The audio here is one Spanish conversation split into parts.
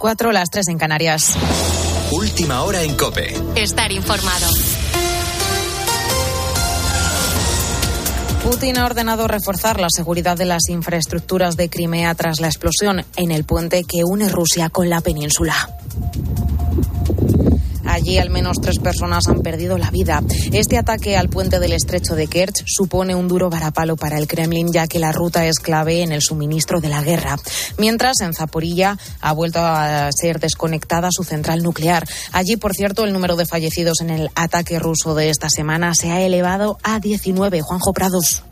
Cuatro, las tres en Canarias. Última hora en Cope. Estar informado. Putin ha ordenado reforzar la seguridad de las infraestructuras de Crimea tras la explosión en el puente que une Rusia con la península. Allí al menos tres personas han perdido la vida. Este ataque al puente del estrecho de Kerch supone un duro varapalo para el Kremlin, ya que la ruta es clave en el suministro de la guerra. Mientras, en Zaporilla ha vuelto a ser desconectada su central nuclear. Allí, por cierto, el número de fallecidos en el ataque ruso de esta semana se ha elevado a 19. Juanjo Prados.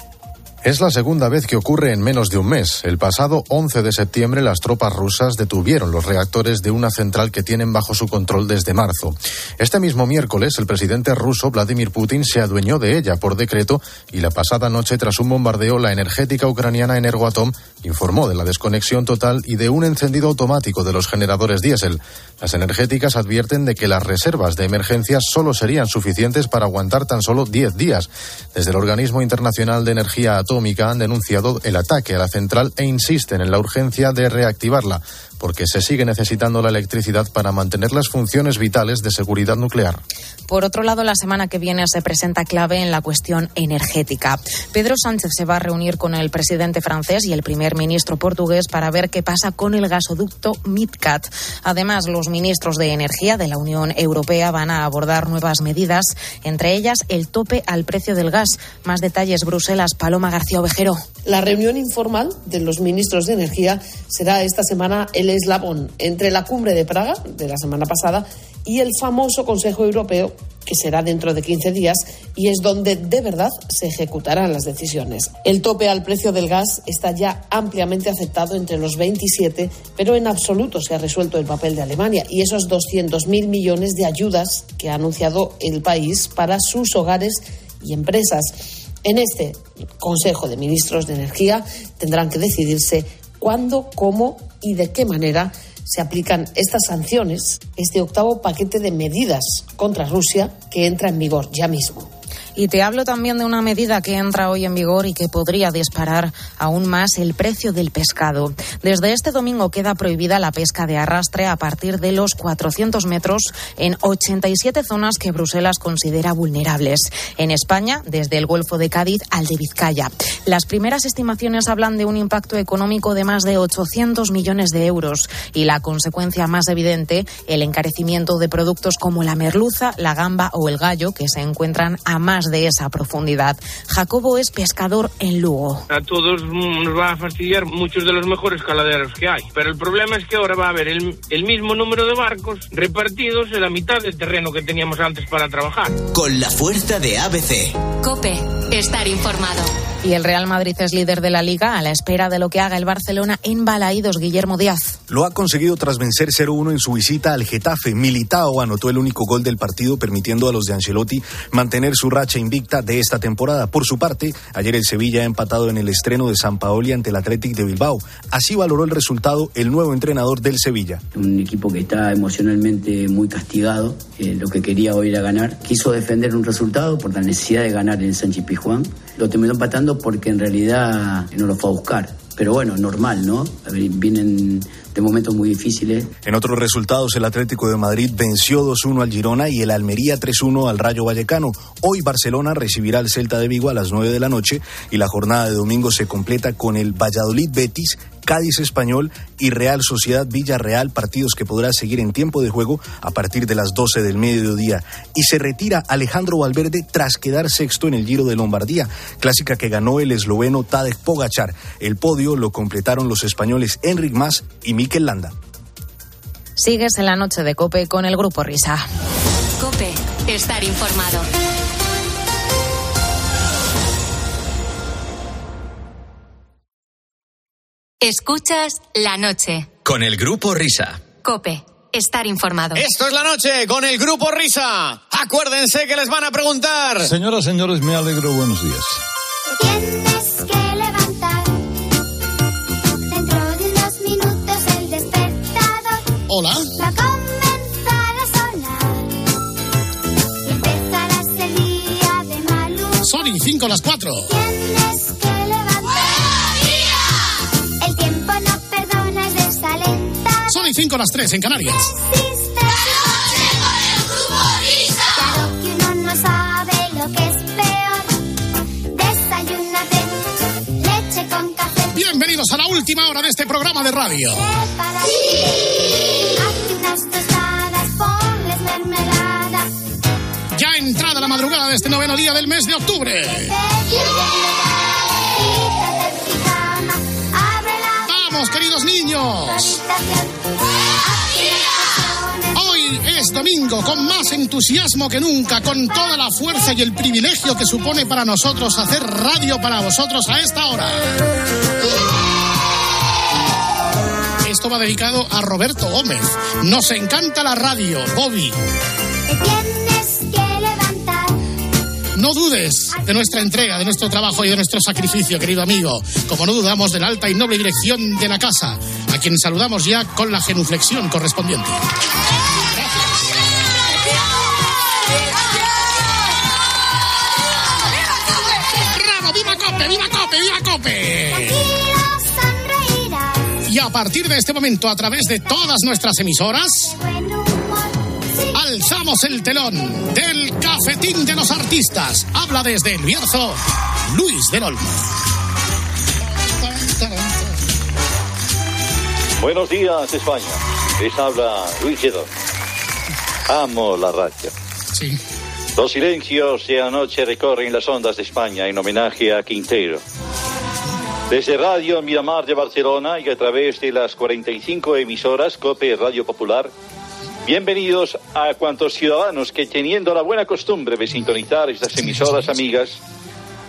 Es la segunda vez que ocurre en menos de un mes. El pasado 11 de septiembre las tropas rusas detuvieron los reactores de una central que tienen bajo su control desde marzo. Este mismo miércoles el presidente ruso Vladimir Putin se adueñó de ella por decreto y la pasada noche tras un bombardeo la energética ucraniana Energoatom informó de la desconexión total y de un encendido automático de los generadores diésel. Las energéticas advierten de que las reservas de emergencia solo serían suficientes para aguantar tan solo 10 días. Desde el Organismo Internacional de Energía Atómica han denunciado el ataque a la central e insisten en la urgencia de reactivarla porque se sigue necesitando la electricidad para mantener las funciones vitales de seguridad nuclear. Por otro lado, la semana que viene se presenta clave en la cuestión energética. Pedro Sánchez se va a reunir con el presidente francés y el primer ministro portugués para ver qué pasa con el gasoducto MidCat. Además, los ministros de Energía de la Unión Europea van a abordar nuevas medidas, entre ellas el tope al precio del gas. Más detalles, Bruselas, Paloma García Ovejero. La reunión informal de los ministros de Energía será esta semana el eslabón entre la cumbre de Praga de la semana pasada y el famoso Consejo Europeo que será dentro de 15 días y es donde de verdad se ejecutarán las decisiones. El tope al precio del gas está ya ampliamente aceptado entre los 27, pero en absoluto se ha resuelto el papel de Alemania y esos 200.000 millones de ayudas que ha anunciado el país para sus hogares y empresas. En este Consejo de Ministros de Energía tendrán que decidirse cuándo, cómo y de qué manera se aplican estas sanciones, este octavo paquete de medidas contra Rusia que entra en vigor ya mismo. Y te hablo también de una medida que entra hoy en vigor y que podría disparar aún más el precio del pescado. Desde este domingo queda prohibida la pesca de arrastre a partir de los 400 metros en 87 zonas que Bruselas considera vulnerables. En España, desde el Golfo de Cádiz al de Vizcaya. Las primeras estimaciones hablan de un impacto económico de más de 800 millones de euros y la consecuencia más evidente, el encarecimiento de productos como la merluza, la gamba o el gallo, que se encuentran a más de esa profundidad. Jacobo es pescador en Lugo. A todos nos va a fastidiar muchos de los mejores caladeros que hay, pero el problema es que ahora va a haber el, el mismo número de barcos repartidos en la mitad del terreno que teníamos antes para trabajar. Con la fuerza de ABC. Cope, estar informado. Y el Real Madrid es líder de la liga a la espera de lo que haga el Barcelona en Balaídos, Guillermo Díaz. Lo ha conseguido tras vencer 0-1 en su visita al Getafe. Militao anotó el único gol del partido, permitiendo a los de Ancelotti mantener su racha invicta de esta temporada. Por su parte, ayer el Sevilla ha empatado en el estreno de San Paoli ante el Athletic de Bilbao. Así valoró el resultado el nuevo entrenador del Sevilla. Un equipo que está emocionalmente muy castigado, eh, lo que quería hoy era ganar. Quiso defender un resultado por la necesidad de ganar en Sánchez Pizjuán. Lo terminó empatando porque en realidad no lo fue a buscar. Pero bueno, normal, ¿no? Vienen de momentos muy difíciles. En otros resultados, el Atlético de Madrid venció 2-1 al Girona y el Almería 3-1 al Rayo Vallecano. Hoy Barcelona recibirá al Celta de Vigo a las 9 de la noche y la jornada de domingo se completa con el Valladolid Betis Cádiz Español y Real Sociedad Villarreal, partidos que podrá seguir en tiempo de juego a partir de las 12 del mediodía. Y se retira Alejandro Valverde tras quedar sexto en el Giro de Lombardía, clásica que ganó el esloveno Tadej Pogachar. El podio lo completaron los españoles Enric Mas y Mikel Landa. Sigues en la noche de Cope con el Grupo Risa. Cope, estar informado. Escuchas la noche. Con el grupo Risa. Cope. Estar informado. Esto es la noche con el grupo Risa. Acuérdense que les van a preguntar. Señoras, señores, me alegro. Buenos días. Tienes que levantar. Dentro de unos minutos el despertador. Hola. Va a comenzar a de mal humor. Son 5 las 4. Son y 5 las 3 en Canarias. Bienvenidos a la última hora de este programa de radio. Ya entrada la madrugada de este noveno día del mes de octubre. Vamos, queridos niños. Domingo con más entusiasmo que nunca, con toda la fuerza y el privilegio que supone para nosotros hacer radio para vosotros a esta hora. Esto va dedicado a Roberto Gómez. Nos encanta la radio, Bobby. No dudes de nuestra entrega, de nuestro trabajo y de nuestro sacrificio, querido amigo. Como no dudamos de la alta y noble dirección de la casa, a quien saludamos ya con la genuflexión correspondiente. Y a partir de este momento, a través de todas nuestras emisoras, alzamos el telón del cafetín de los artistas. Habla desde el Bierzo, Luis del Olmo. Buenos días, España. Les habla Luis Lledó. Amo la radio. Sí. Los silencios de anoche recorren las ondas de España en homenaje a Quintero. Desde Radio Miramar de Barcelona y a través de las 45 emisoras COPE Radio Popular, bienvenidos a cuantos ciudadanos que teniendo la buena costumbre de sintonizar estas emisoras amigas,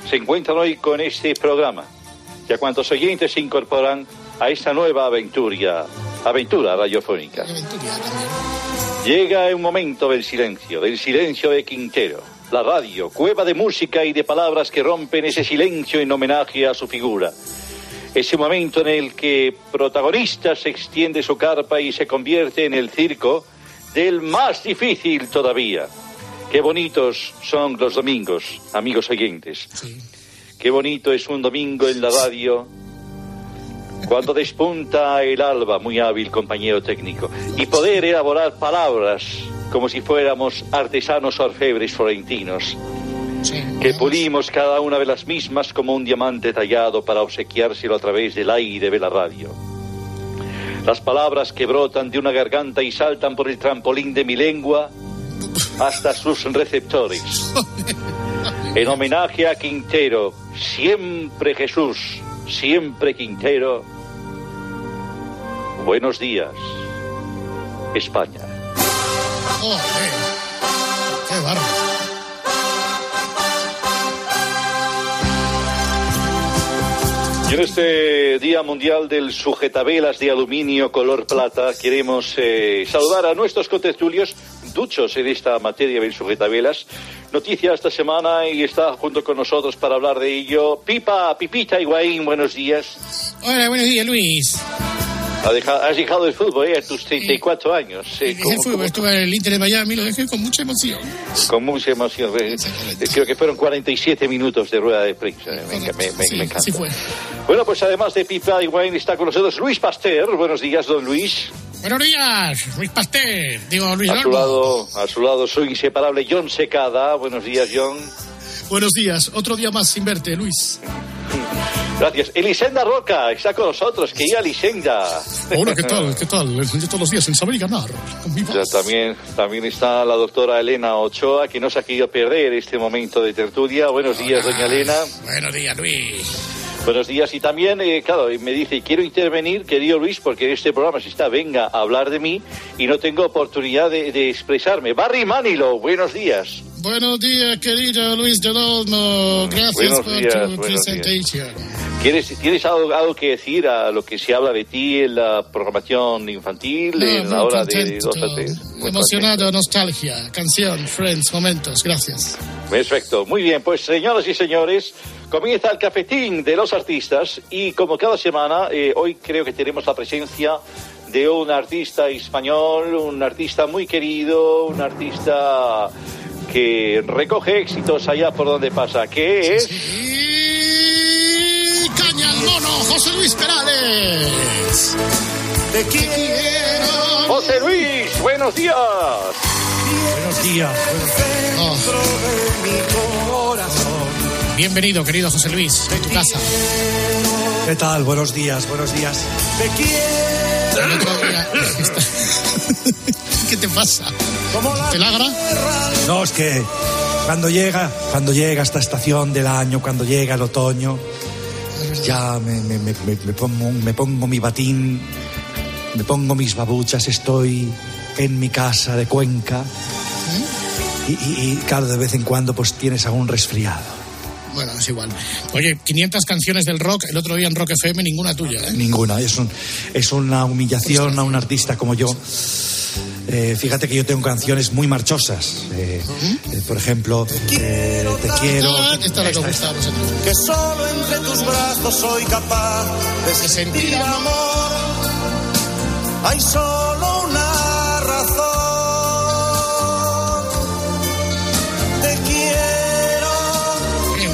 se encuentran hoy con este programa y a cuantos oyentes se incorporan a esta nueva aventura, aventura radiofónica. Llega un momento del silencio, del silencio de Quintero. La radio, cueva de música y de palabras que rompen ese silencio en homenaje a su figura. Ese momento en el que protagonista se extiende su carpa y se convierte en el circo del más difícil todavía. Qué bonitos son los domingos, amigos oyentes. Qué bonito es un domingo en la radio cuando despunta el alba, muy hábil compañero técnico, y poder elaborar palabras como si fuéramos artesanos orfebres florentinos, que pulimos cada una de las mismas como un diamante tallado para obsequiárselo a través del aire de la radio. Las palabras que brotan de una garganta y saltan por el trampolín de mi lengua hasta sus receptores. En homenaje a Quintero, siempre Jesús, siempre Quintero. Buenos días, España. Oh, qué bárbaro. Y en este Día Mundial del Sujetabelas de Aluminio color plata, queremos eh, saludar a nuestros contertulios duchos en esta materia del sujetabelas. Noticia esta semana y está junto con nosotros para hablar de ello. Pipa, Pipita Higuaín, buenos días. Hola, buenos días, Luis. Ha deja- has dejado el fútbol eh, a tus 34 años. eh, Dejé ¿cómo- el fútbol, estuve en el Inter de Miami, lo dejé con mucha emoción. Con mucha emoción. eh, eh, Creo que fueron 47 minutos de rueda de prensa. eh, Me, me- me- Sí, me encanta. sí fue. Bueno, pues además de Pipa y Wayne está con nosotros Luis Pasteur. Buenos días, don Luis. Buenos días, Luis Pastel. Digo, Luis A su lado, a su lado su inseparable John Secada. Buenos días, John. Buenos días, otro día más sin verte, Luis. Gracias. Elisenda Roca está con nosotros. Que ya Elisenda. Hola, ¿qué tal? ¿Qué tal? Yo todos los días en saber y ganar. Ya también, también está la doctora Elena Ochoa, que no se ha querido perder este momento de tertulia. Buenos días, doña Elena. Buenos días, Luis. Buenos días. Y también, eh, claro, me dice, quiero intervenir, querido Luis, porque en este programa se está, venga a hablar de mí y no tengo oportunidad de, de expresarme. Barry Manilow, buenos días. Buenos días, querido Luis del Olmo. Gracias Buenos por días, tu presentación. ¿Quieres, ¿Tienes algo, algo que decir a lo que se habla de ti en la programación infantil, No, en la hora de contento, a tres? Muy Emocionado, nostalgia, canción, friends, momentos. Gracias. Perfecto, muy bien. Pues señoras y señores, comienza el cafetín de los artistas y como cada semana, eh, hoy creo que tenemos la presencia de un artista español, un artista muy querido, un artista que recoge éxitos allá por donde pasa, que es... Caña al mono, José Luis Perales. Te quiero José Luis, buenos días. Buenos días. Bienvenido, querido José Luis, a tu casa. ¿Qué tal? Buenos días, buenos días. El otro día- ¿Qué te pasa? ¿Te lagra? No, es que cuando llega, cuando llega esta estación del año, cuando llega el otoño, ya me, me- me- me- me pongo, me pongo mi batín, me pongo mis babuchas, estoy en mi casa de Cuenca. Y, y- y, claro, de vez en cuando pues tienes algún resfriado. Bueno, es igual. Oye, 500 canciones del rock, el otro día en Rock FM, ninguna tuya, ¿eh? Ninguna, es, un- es una humillación a un artista como yo. Eh, fíjate que yo tengo canciones muy marchosas. Eh, eh, por ejemplo, eh, Te quiero. Ah, esta es la que Esta. Que solo entre tus brazos soy capaz de sentir amor. Hay solo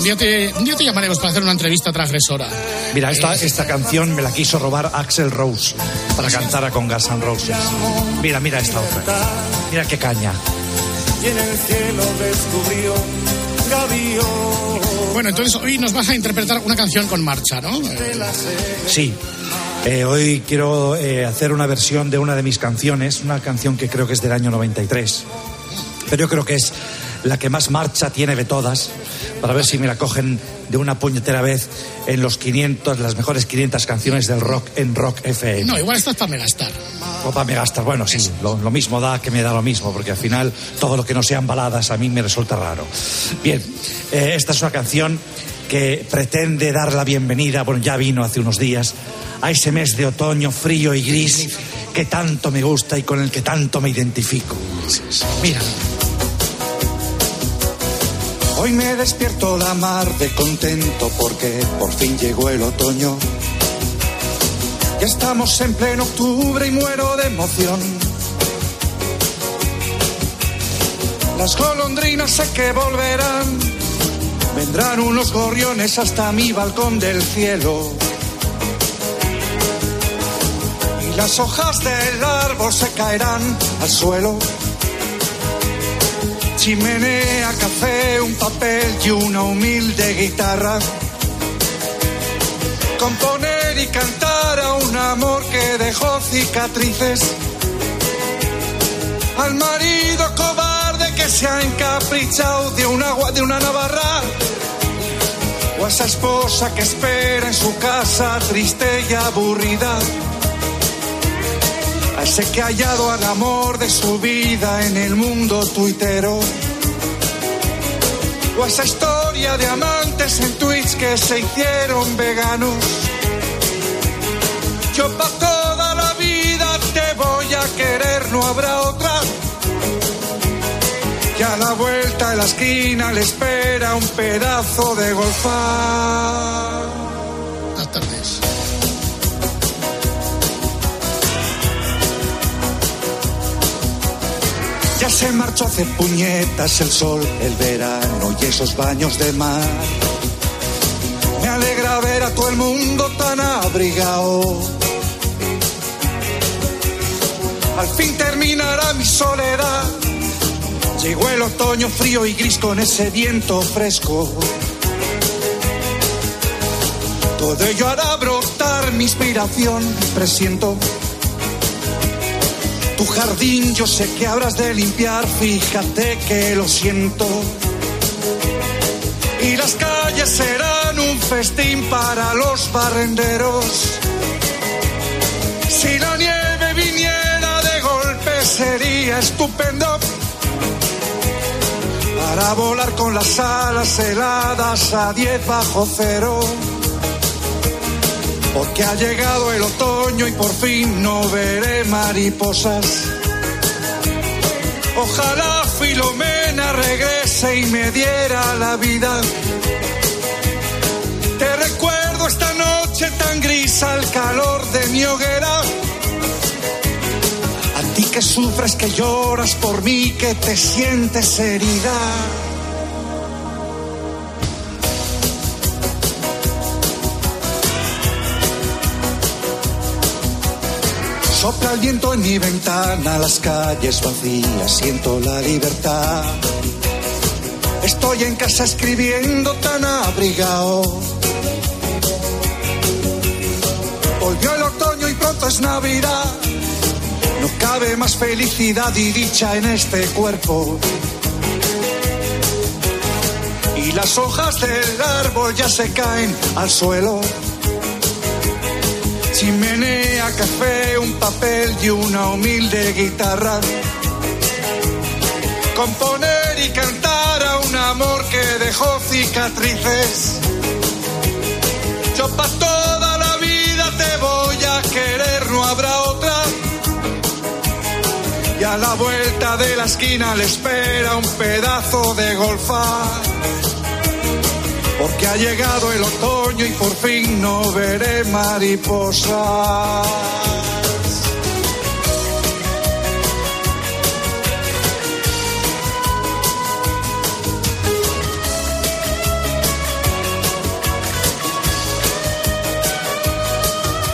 un, día te, un día te llamaremos para hacer una entrevista transgresora. Mira, esta, esta canción me la quiso robar Axel Rose para cantar con Guns N' Roses. Mira, mira esta otra. Mira qué caña. Y en el cielo descubrió. Bueno, entonces hoy nos vas a interpretar una canción con marcha, ¿no? Eh, Sí. Eh, hoy quiero eh, hacer una versión de una de mis canciones, una canción que creo que es del año 93. Pero yo creo que es la que más marcha tiene de todas, para ver si me la cogen de una puñetera vez en los 500, las mejores 500 canciones del rock en Rock FM. no, igual estás para megastar. Opa, me gastas. Bueno, sí, lo, lo mismo da que me da lo mismo, porque al final todo lo que no sean baladas a mí me resulta raro. Bien, eh, esta es una canción que pretende dar la bienvenida, bueno, ya vino hace unos días, a ese mes de otoño frío y gris que tanto me gusta y con el que tanto me identifico. Mira. Hoy me despierto la mar de contento porque por fin llegó el otoño. Ya estamos en pleno octubre y muero de emoción. Las golondrinas sé que volverán. Vendrán unos gorriones hasta mi balcón del cielo. Y las hojas del árbol se caerán al suelo. Chimenea, café, un papel y una humilde guitarra. Componer y cantar a un amor que dejó cicatrices. Al marido cobarde que se ha encaprichado de un agua de una navarra. O a esa esposa que espera en su casa triste y aburrida. Ese que ha hallado al amor de su vida en el mundo tuitero. O esa historia de amantes en Twitch que se hicieron veganos. Yo pa' toda la vida te voy a querer, no habrá otra. Y a la vuelta de la esquina le espera un pedazo de golfar. Se marchó hace puñetas el sol, el verano y esos baños de mar. Me alegra ver a todo el mundo tan abrigado. Al fin terminará mi soledad. Llegó el otoño frío y gris con ese viento fresco. Todo ello hará brotar mi inspiración, presiento. Tu jardín yo sé que habrás de limpiar, fíjate que lo siento. Y las calles serán un festín para los barrenderos. Si la nieve viniera de golpe sería estupendo. Para volar con las alas heladas a 10 bajo cero. Porque ha llegado el otoño y por fin no veré mariposas. Ojalá Filomena regrese y me diera la vida. Te recuerdo esta noche tan gris al calor de mi hoguera. A ti que sufres, que lloras por mí, que te sientes herida. Sopla el viento en mi ventana, las calles vacías, siento la libertad. Estoy en casa escribiendo tan abrigado. Volvió el otoño y pronto es Navidad. No cabe más felicidad y dicha en este cuerpo. Y las hojas del árbol ya se caen al suelo. Chimenea, café, un papel y una humilde guitarra. Componer y cantar a un amor que dejó cicatrices. Yo pa' toda la vida te voy a querer, no habrá otra. Y a la vuelta de la esquina le espera un pedazo de golfa. Porque ha llegado el otoño y por fin no veré mariposas.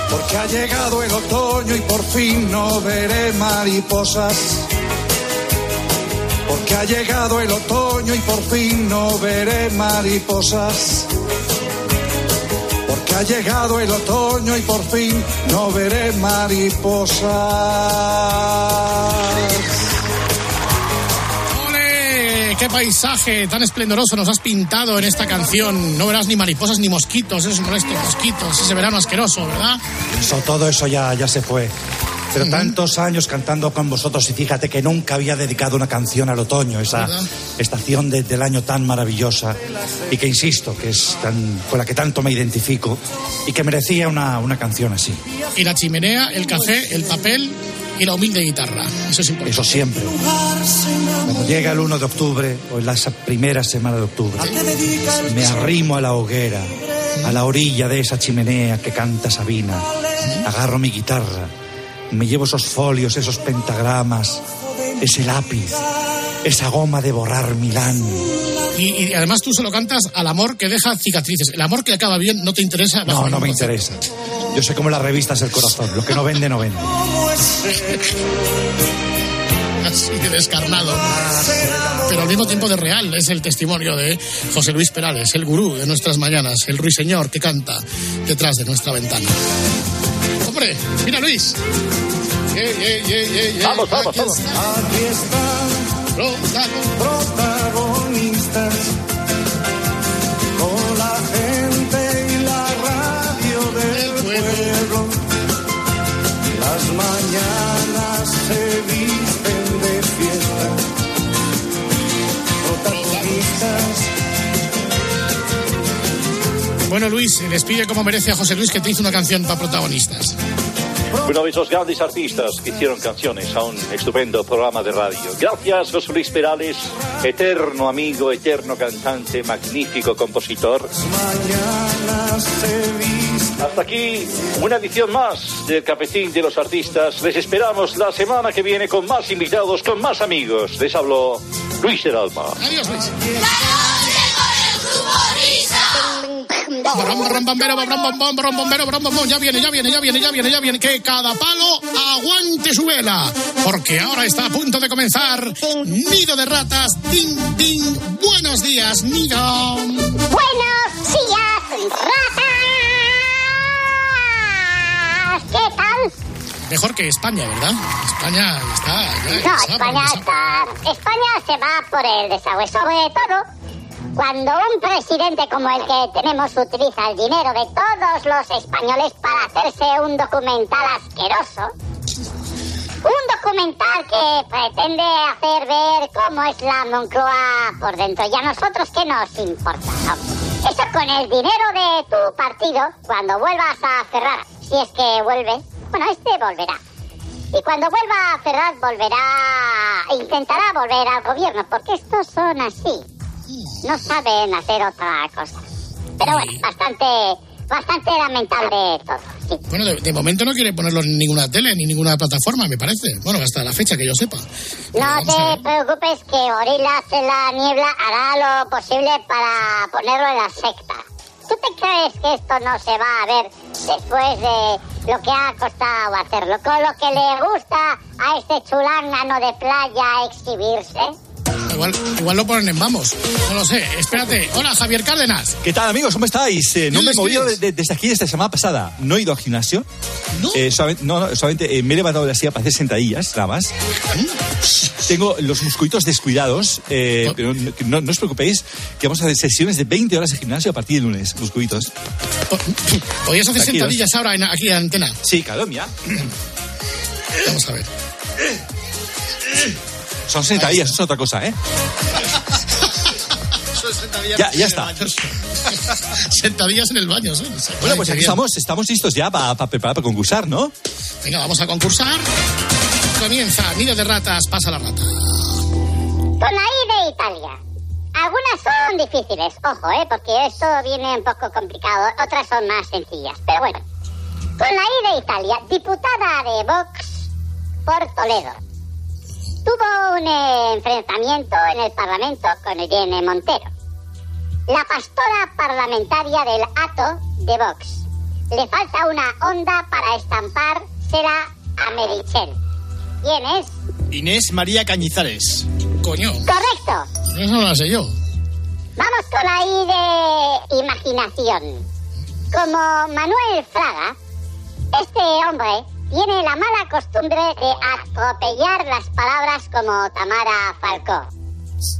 Porque ha llegado el otoño y por fin no veré mariposas. Porque ha llegado el otoño y por fin no veré mariposas. Porque ha llegado el otoño y por fin no veré mariposas. ¡Ole! ¡Qué paisaje tan esplendoroso nos has pintado en esta canción! No verás ni mariposas ni mosquitos, esos molestos mosquitos, ese verano asqueroso, ¿verdad? Eso, todo eso ya, ya se fue. Pero tantos años cantando con vosotros y fíjate que nunca había dedicado una canción al otoño, esa estación de- del año tan maravillosa y que insisto, que es tan, con la que tanto me identifico y que merecía una, una canción así. Y la chimenea, el café, el papel y la humilde guitarra. Eso es importante. Eso siempre. Cuando llega el 1 de octubre o en la primera semana de octubre, me arrimo a la hoguera, a la orilla de esa chimenea que canta Sabina, agarro mi guitarra, me llevo esos folios, esos pentagramas, ese lápiz, esa goma de borrar Milán. Y, y además tú se lo cantas al amor que deja cicatrices. El amor que acaba bien no te interesa. No, no me interesa. Yo sé cómo las revistas el corazón, lo que no vende, no vende. Así de descarnado. Pero al mismo tiempo de real. Es el testimonio de José Luis Perales, el gurú de nuestras mañanas, el ruiseñor que canta detrás de nuestra ventana. Hombre, mira Luis. Yeah, yeah, yeah, yeah, yeah. Vamos, vamos, Aquí vamos. está. Aquí están protagonistas con la gente y la radio del pueblo. Las mañanas se visten Bueno, Luis, despide como merece a José Luis que te hizo una canción para protagonistas. Uno de esos grandes artistas que hicieron canciones a un estupendo programa de radio. Gracias, José Luis Perales, eterno amigo, eterno cantante, magnífico compositor. Hasta aquí una edición más del Cafetín de los Artistas. Les esperamos la semana que viene con más invitados, con más amigos. Les habló Luis del Alma. Adiós, Luis. Ya viene, ya viene, ya viene, ya viene, ya viene. Que cada palo aguante su vela. Porque ahora está a punto de comenzar Nido de Ratas. Ding, ding. Buenos días, Nido. Buenos días, ratas. ¿Qué tal? Mejor que España, ¿verdad? España está. ya, No, España está. España se va por el desagüe, sobre todo cuando un presidente como el que tenemos utiliza el dinero de todos los españoles para hacerse un documental asqueroso. Un documental que pretende hacer ver cómo es la Moncloa por dentro. Y a nosotros, ¿qué nos importa? Eso con el dinero de tu partido, cuando vuelvas a cerrar, si es que vuelve, bueno, este volverá. Y cuando vuelva a Ferraz volverá, intentará volver al gobierno, porque estos son así. No saben hacer otra cosa. Pero bueno, bastante, bastante lamentable todo. Sí. Bueno, de, de momento no quiere ponerlo en ninguna tele ni ninguna plataforma, me parece. Bueno, hasta la fecha que yo sepa. No te preocupes que Gorilas en la niebla hará lo posible para ponerlo en la secta. ¿Tú te crees que esto no se va a ver después de lo que ha costado hacerlo, con lo que le gusta a este chulángano de playa exhibirse. Igual, igual lo ponen en vamos. No lo sé. Espérate. Hola, Javier Cárdenas. ¿Qué tal, amigos? ¿Cómo estáis? Eh, no me he movido diles. de- desde aquí, desde la semana pasada. No he ido al gimnasio. ¿No? Eh, solamente, no, no, solamente eh, me he levantado de la silla para hacer sentadillas, nada más. Tengo los musculitos descuidados, eh, pero no, no- os preocupéis, que vamos a hacer sesiones de 20 horas de gimnasio a partir de lunes, musculitos. ¿Podrías hacer Tranquilos. sentadillas ahora en- aquí en antena? Sí, claro, mira. Vamos a ver. Son sentadillas, eso es otra cosa, ¿eh? Ya, ya está. Sentadillas en el baño, ¿sí? Bueno, pues aquí estamos, estamos listos ya para preparar para concursar, ¿no? Venga, vamos a concursar. Comienza. Nido de ratas, pasa la rata. Con la I de Italia. Algunas son difíciles, ojo, ¿eh? Porque esto viene un poco complicado, otras son más sencillas. Pero bueno, con la I de Italia, diputada de Vox por Toledo. Tuvo un eh, enfrentamiento en el Parlamento con Irene Montero, la pastora parlamentaria del ATO de Vox. Le falta una onda para estampar, será a Merichel. ¿Quién es? Inés María Cañizares. Coño. Correcto. Eso no lo sé yo. Vamos con la I de imaginación. Como Manuel Fraga, este hombre tiene la mala costumbre de atropellar las palabras como Tamara Falcó.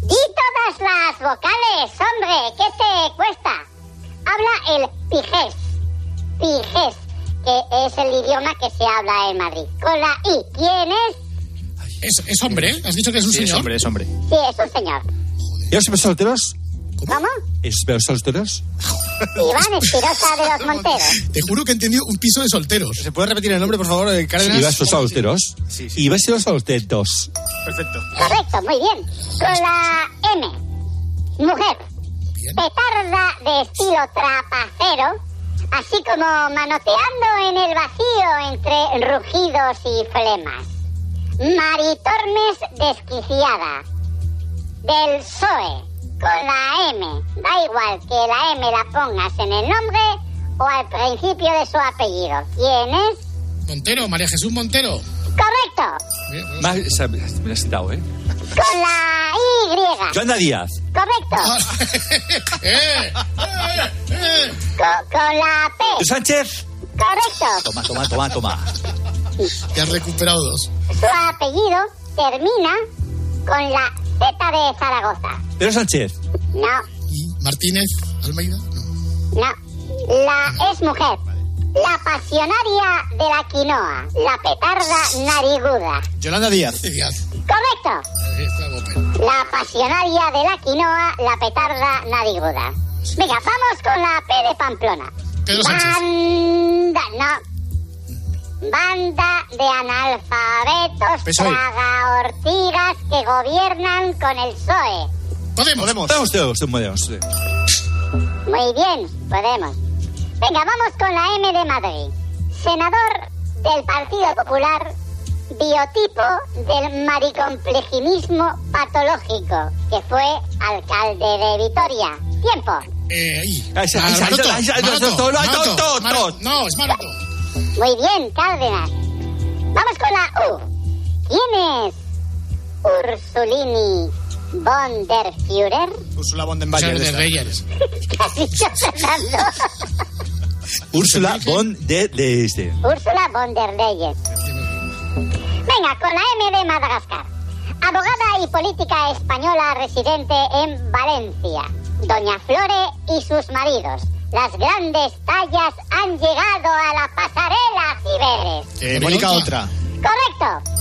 Di todas las vocales, hombre, ¿qué te cuesta? Habla el pijés. Pijés, que es el idioma que se habla en Madrid. Con la I, ¿quién es? Es, es hombre, ¿eh? ¿Has dicho que es un Sí, es señor? hombre, es hombre. Sí, es un señor. ¿Y los siempre solteros? ¿Cómo? ¿Es los solteros? Iván Espirosa de los Monteros. Te juro que he entendido un piso de solteros. ¿Se puede repetir el nombre, por favor, de Cárdenas? ¿Y vas los solteros? Sí, sí. ¿Y vas los solteros? Perfecto. Correcto, muy bien. Con la M. Mujer. Petarda de estilo trapacero, así como manoteando en el vacío entre rugidos y flemas. Maritornes desquiciada. Del PSOE. Con la M. Da igual que la M la pongas en el nombre o al principio de su apellido. ¿Quién es? Montero, María Jesús Montero. Correcto. Más, esa- me la has citado, ¿eh? Con la Y. Joana Díaz. Correcto. ¡Eh! Con, con la P. ¿Tú Sánchez? Correcto. Toma, toma, toma, toma. Te has recuperado dos. Su apellido termina con la Z de Zaragoza. ¿Pero Sánchez? No, Martínez, Almeida. no. La es mujer. La pasionaria de la quinoa. La petarda nariguda. Yolanda Díaz. Correcto. La pasionaria de la quinoa. La petarda nariguda. Venga, vamos con la P de Pamplona. Pedro Sánchez. Banda, no. Banda de analfabetos PSOE. traga ortigas que gobiernan con el PSOE. Podemos. Podemos. Vamos todos, podemos. Muy bien, podemos. Venga, vamos con la M de Madrid. Senador del Partido Popular, biotipo del maricomplejinismo patológico, que fue alcalde de Vitoria. Tiempo. Eh, ahí. Ahí Ah, ahí ahí. Muy bien, Cárdenas. Vamos con la U. ¿Quién es Ursulini von der Führer? Ursula von den Bayer. de. Reyes. ¿Qué has dicho, Fernando? Úrsula von de, de este. Úrsula von der Leyen. Venga, con la M de Madagascar. Abogada y política española residente en Valencia. Doña Flore y sus maridos. Las grandes tallas han llegado a la pasarela, Ciberes. Eh, Mónica Otra. Correcto.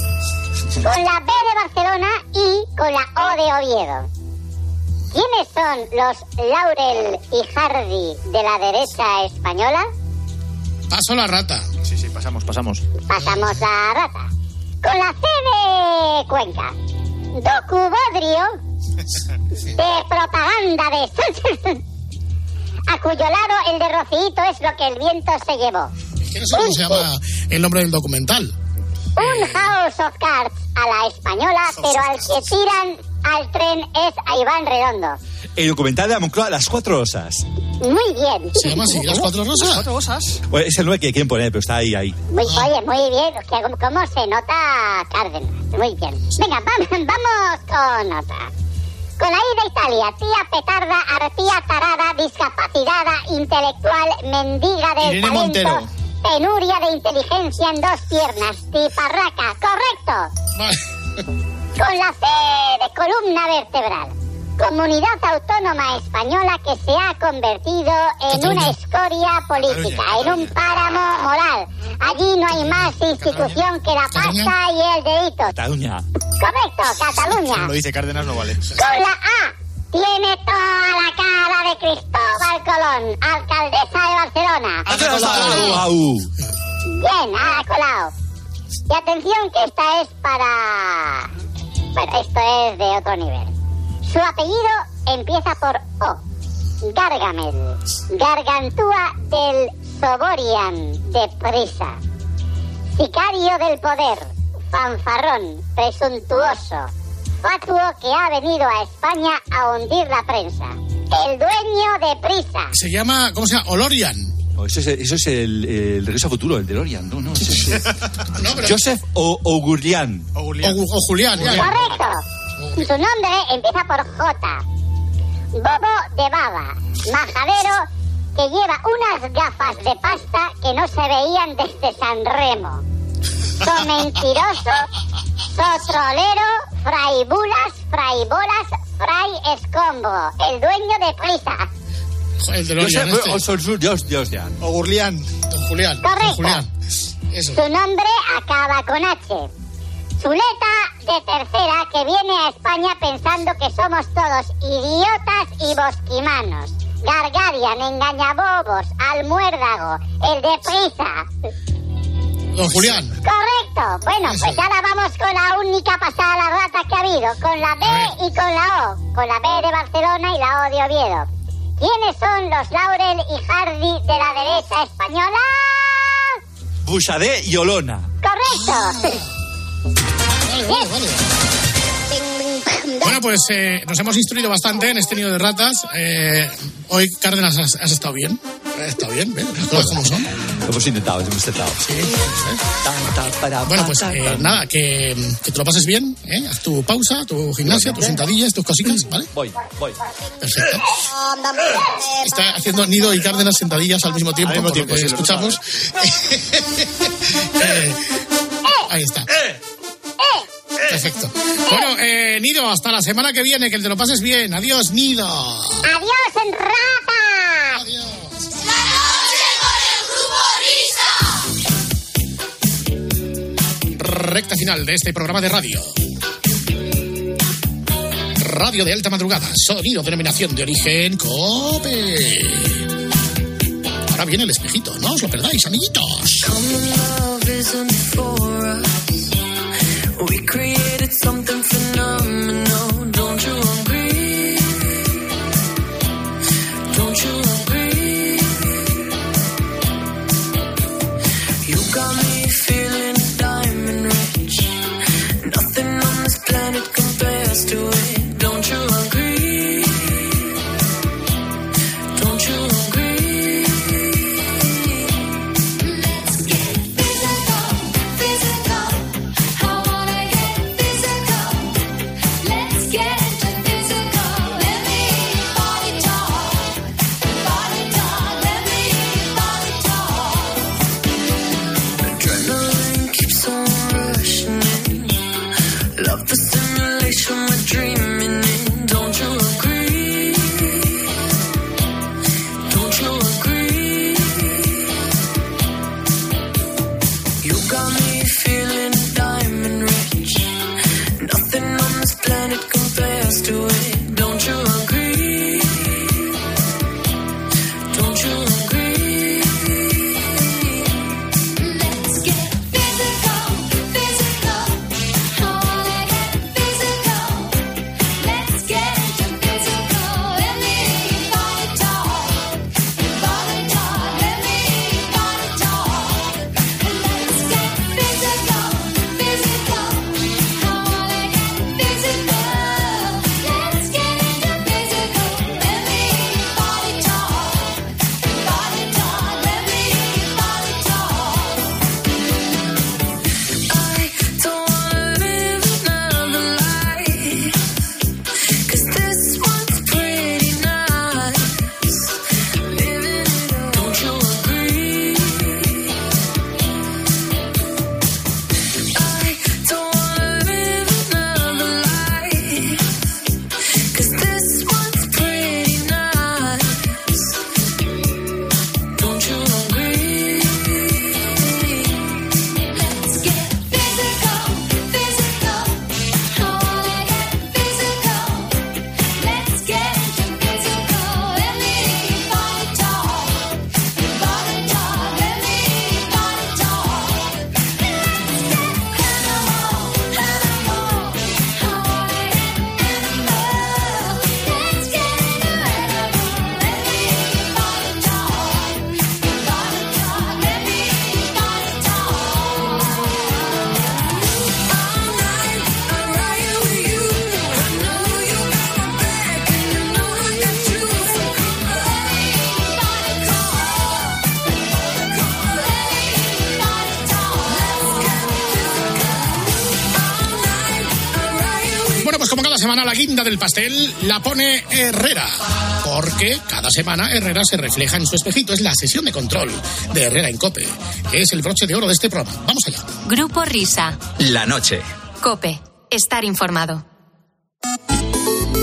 Con la B de Barcelona y con la O de Oviedo. ¿Quiénes son los Laurel y Hardy de la derecha española? Paso la rata. Sí, sí, pasamos, pasamos. Pasamos la rata. Con la C de Cuenca. Docubodrio de propaganda de a cuyo lado el de Rocito es lo que el viento se llevó. Es que no sé cómo se llama el nombre del documental. Un House of Cards a la española, pero al que tiran al tren es a Iván Redondo. El documental de la Moncloa, Las Cuatro Osas. Muy bien. ¿Se llama así? ¿Las cuatro rosas? ¿Cuatro rosas? Bueno, es el 9 que quieren poner, pero está ahí, ahí. Muy, Oye, muy bien. Que ¿Cómo, cómo se nota Cárdenas? Muy bien. Venga, vamos, vamos con otra. Con de Italia, tía petarda, arpía tarada, discapacidada, intelectual, mendiga de Irene talento, Montero. penuria de inteligencia en dos piernas, tiparraca, correcto. Con la C de columna vertebral. Comunidad autónoma española que se ha convertido en una escoria política, en un páramo moral. Allí no hay más institución que la pasta y el dedito. Cataluña. Correcto, Cataluña. Lo dice Cárdenas, no vale. Con la A tiene toda la cara de Cristóbal Colón, alcaldesa de Barcelona. Bien, ha colado. Y atención que esta es para... Bueno, esto es de otro nivel. Su apellido empieza por O. Gargamel. Gargantúa del Soborian de Prisa. Sicario del poder. Fanfarrón. Presuntuoso. Fatuo que ha venido a España a hundir la prensa. El dueño de Prisa. Se llama, ¿cómo se llama? Olorian. No, eso es, eso es el, el regreso a futuro, el DeLorean. No, no, ese es Joseph o Ogurlian. O, o Julián. Correcto. Su nombre empieza por J. Bobo de baba. Majadero que lleva unas gafas de pasta que no se veían desde San Remo. So mentiroso, so trolero, fray bulas, fray bolas, fray escombro. El dueño de prisa. El de este. o Sol- Jos- Josian. O Gurlián. Don Julián. Correcto. Don Julián. Eso. Su nombre acaba con H. Zuleta de tercera que viene a España pensando que somos todos idiotas y bosquimanos. Gargarian, engañabobos, almuérdago, el de prisa. Don Julián. Correcto. Bueno, Eso. pues ahora vamos con la única pasada a la rata que ha habido. Con la B y con la O. Con la B de Barcelona y la O de Oviedo. ¿Quiénes son los Laurel y Hardy de la derecha española? Bushadé y Olona. Correcto. Vale, vale, vale. Bueno, pues eh, nos hemos instruido bastante en este nido de ratas. Eh, hoy, Cárdenas, has, has estado bien. Has estado bien, ¿ves? Las cosas como son. Lo hemos intentado, hemos intentado. Sí, ¿eh? Bueno, pues eh, nada, que, que te lo pases bien. ¿eh? Haz tu pausa, tu gimnasia, tus sentadillas, tus cositas, ¿vale? Voy, voy. Perfecto. Está haciendo Nido y Cárdenas sentadillas al mismo tiempo, Al mismo por tiempo, lo que sí, lo escuchamos. Eh, ahí está. Perfecto. Bueno, eh, Nido, hasta la semana que viene, que te lo pases bien. Adiós, Nido. Adiós, en rata. Recta final de este programa de radio. Radio de alta madrugada, sonido, denominación de origen, COPE. Ahora viene el espejito, no os lo perdáis, amiguitos. We created something phenomenal. Guinda del pastel la pone Herrera. Porque cada semana Herrera se refleja en su espejito. Es la sesión de control de Herrera en Cope. Es el broche de oro de este programa. Vamos allá. Grupo Risa. La noche. Cope. Estar informado.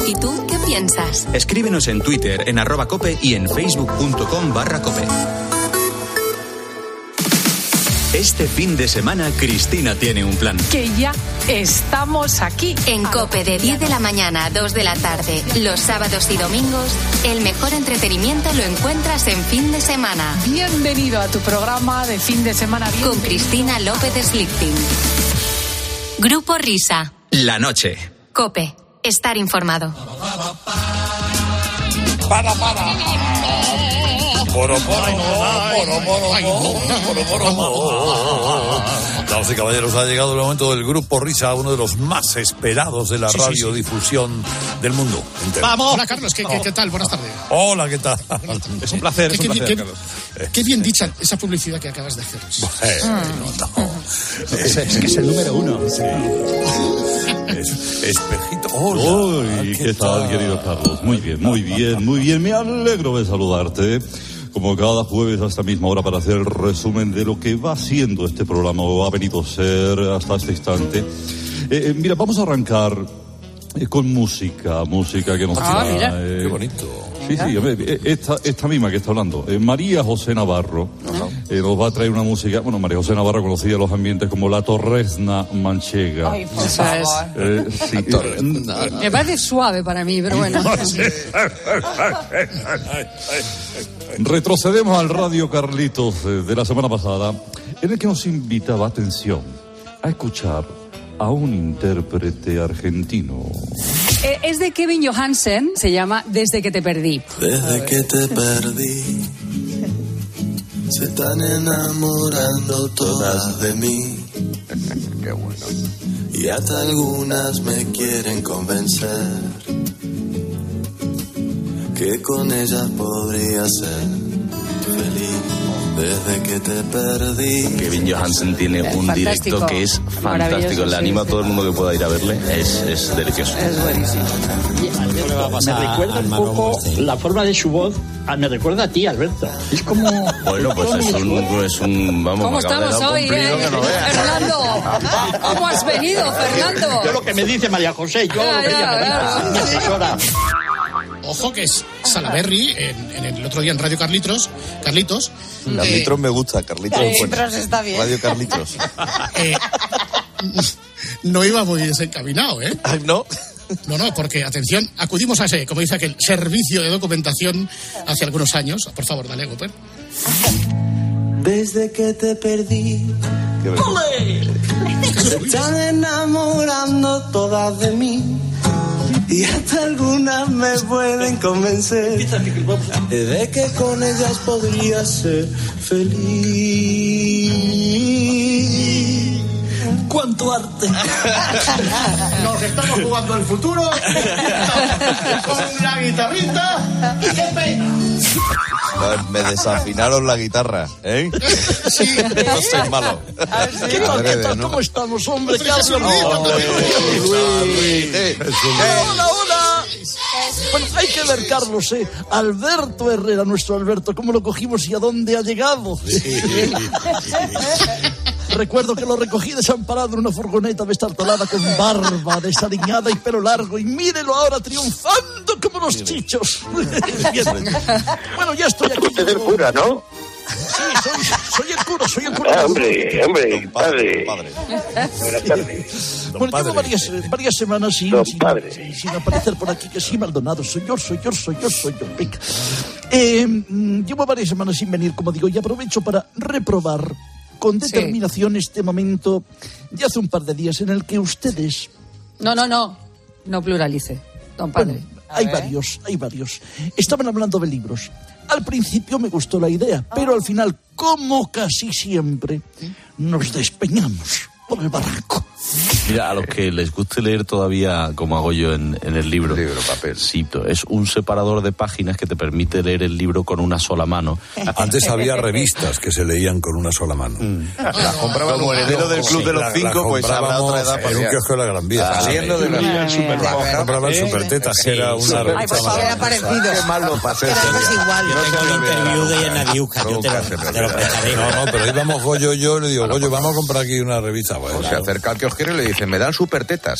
¿Y tú qué piensas? Escríbenos en Twitter, en arroba cope y en facebook.com barra cope. Este fin de semana, Cristina tiene un plan. Que ya estamos aquí. En Cope de 10 de la mañana a 2 de la tarde, los sábados y domingos, el mejor entretenimiento lo encuentras en fin de semana. Bienvenido a tu programa de fin de semana. Con Cristina López Slichting. Grupo Risa. La noche. Cope. Estar informado. Para, para. Damas y caballeros, ha llegado el momento del Grupo Risa, uno de los más esperados de la Sí, sí, sí. radiodifusión del mundo. entero. Hola, Carlos. ¿Qué, qué- qué tal? Buenas tardes. Hola, ¿qué tal? Es un placer, Qué, es un qué- placer, qué- Carlos. qué bien dicha esa publicidad que acabas de hacer. Eh, Es, es que es el número uno. Es- espejito. Hola. Uy, ¿qué tal, querido Carlos? Muy bien, muy bien, muy bien. Me alegro de saludarte. Como cada jueves a esta misma hora para hacer el resumen de lo que va siendo este programa o ha venido a ser hasta este instante. Eh, eh, mira, vamos a arrancar eh, con música, música que nos Ah, trae, mira. eh, Qué bonito. Sí, sí, eh, esta, esta misma que está hablando, eh, María José Navarro, eh, nos va a traer una música, bueno, María José Navarro conocida en los ambientes como la Torresna Manchega. Ay, por favor. Eh, sí, eh, Me parece suave para mí, pero bueno. Retrocedemos al Radio Carlitos eh, de la semana pasada, en el que nos invitaba, atención, a escuchar a un intérprete argentino. Eh, es de Kevin Johansen, se llama Desde que te perdí. Desde que te perdí, se están enamorando todas de mí. Qué bueno. Y hasta algunas me quieren convencer que con ellas podría ser feliz. Desde que te perdí. Kevin Johansen tiene un fantástico. directo que es fantástico. Le sí, anima a todo el mundo que pueda ir a verle. Es, es delicioso. Es buenísimo. Me recuerda un poco la forma de su voz. ah, me recuerda a ti, Alberto. Es como. Bueno, pues es un, es un vamos, ¿Cómo estamos un hoy, eh? no. Fernando? ¿Cómo has venido, Fernando? Yo lo que me dice María José, yo Ya, lo que ella ya. Ojo que es Salaberry en, en el otro día en Radio Carlitos. Carlitos. Carlitos me gusta, Carlitos. Carlitos está bien. Radio Carlitos. eh, no iba muy desencaminado, ¿eh? ¿No? No, no, porque, atención, acudimos a ese, como dice aquel, servicio de documentación hace algunos años. Por favor, dale, Goper. Desde que te perdí, se están enamorando todas de mí. Y hasta algunas me pueden convencer de que con ellas podría ser feliz. ¡Cuánto arte! Nos estamos jugando el futuro con la guitarrita. ¡Qué pena! Me desafinaron la guitarra, ¿eh? Sí. No soy malo. ¿Qué tal, qué tal? ¿Cómo estamos, hombre? ¿Qué hace, hombre? Hola, hola. Bueno, hay que ver, Carlos, ¿eh? Alberto Herrera, nuestro Alberto, cómo lo cogimos y a dónde ha llegado. Recuerdo que lo recogí desamparado en una furgoneta destartalada con barba desaliñada y pelo largo. Y mírelo ahora triunfando como los chichos. Bueno, ya estoy aquí. Usted es el cura, ¿no? Sí, soy, soy el cura, soy el cura. Ah, hombre, hombre, padre. Buenas tardes. Bueno, llevo varias, varias semanas sin, Don sin- padre. sin- sin aparecer por aquí, que sí, Maldonado, soy yo, soy yo, soy yo, soy yo. Venga. Eh, mm, llevo varias semanas sin venir, como digo, y aprovecho para reprobar con Sí. determinación este momento de hace un par de días en el que ustedes, No, no, no. No pluralice, don padre. bueno, hay varios, hay varios, estaban hablando de libros. Al principio me gustó la idea, pero al final, como casi siempre, nos despeñamos por el barranco. Mira, a los que les guste leer todavía, como hago yo en, en el libro, cito, es un separador de páginas que te permite leer el libro con una sola mano. Antes había revistas que se leían con una sola mano. Las compraban como heredero del Club de los La- Cinco, la pues habrá otra edad En un kiosco de la Gran Vía. Saliendo de la- La- Compraba el Supertetas, que era una revista Era maravillosa. parecido. Qué mal lo pasé. Igual. No se olvide, interview de yo te lo, prestaré. No, no, pero íbamos Goyo y yo, le digo, Goyo, vamos a comprar aquí una revista. Bueno, Se acerca al kiosquero y le dice, me dan supertetas.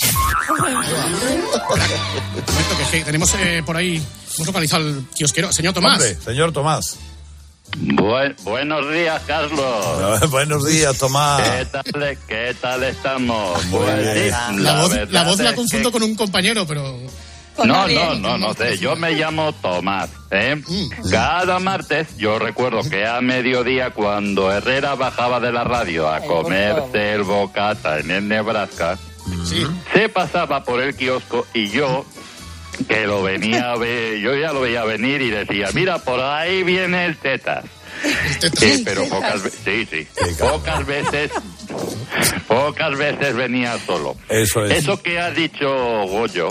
Momento que es que tenemos eh, por ahí, hemos localizado al kiosquero. Señor Tomás. Hombre, señor Tomás. buenos días, Carlos. Buenos días, Tomás. ¿Qué tal, qué tal estamos? Muy Pues bien. sí, La voz, la voz la es confundo que- con un compañero, pero... No, no, no, no sé. Yo me llamo Tomás. ¿eh? Mm. Cada martes, yo recuerdo que a mediodía, cuando Herrera bajaba de la radio a comerse el bocata en el Nebraska, se pasaba por el kiosco y yo que lo venía a ver, yo ya lo veía venir y decía, mira, por ahí viene el tetas. Sí, pero pocas veces, sí, sí, pocas veces, pocas veces venía solo. Eso es. Eso que ha dicho Goyo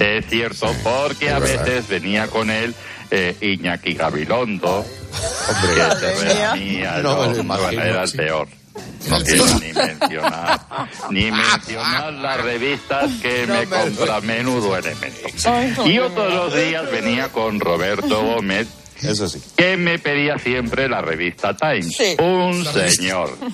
es cierto, porque a veces venía con él eh, Iñaki Gabilondo, que se reunía, No no, imagino, era el sí. peor. No quiero ni mencionar, ni mencionar las revistas que me compra Menudo Elemento. Y otros dos días venía con Roberto Gómez, Eso sí. que me pedía siempre la revista Times. Un señor.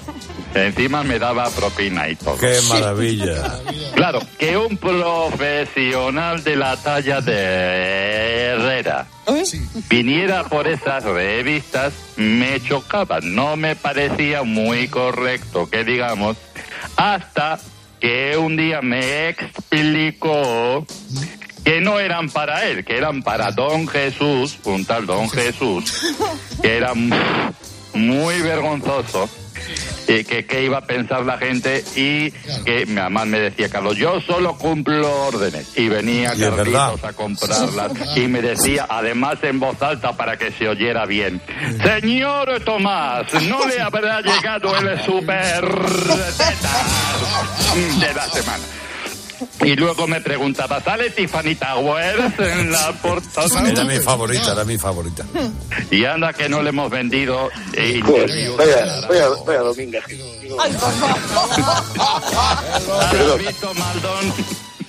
Encima me daba propina y todo. Qué maravilla. Claro, que un profesional de la talla de Herrera viniera por esas revistas me chocaba, no me parecía muy correcto que digamos, hasta que un día me explicó que no eran para él, que eran para Don Jesús, un tal Don Jesús, que era mu- muy vergonzoso. Y que, que iba a pensar la gente y que mi mamá me decía, Carlos, yo solo cumplo órdenes. Y venía Y. Carlitos a comprarlas y me decía, además en voz alta para que se oyera bien, Señor Tomás, ¿no le habrá llegado el super de la semana? Y luego me preguntaba, ¿sale Tiffany Towers en la portada? Era mi favorita, era mi favorita. Y anda que no le hemos vendido. eh, Pues, vaya, a- vaya, vaya domingo. a Vito Maldón.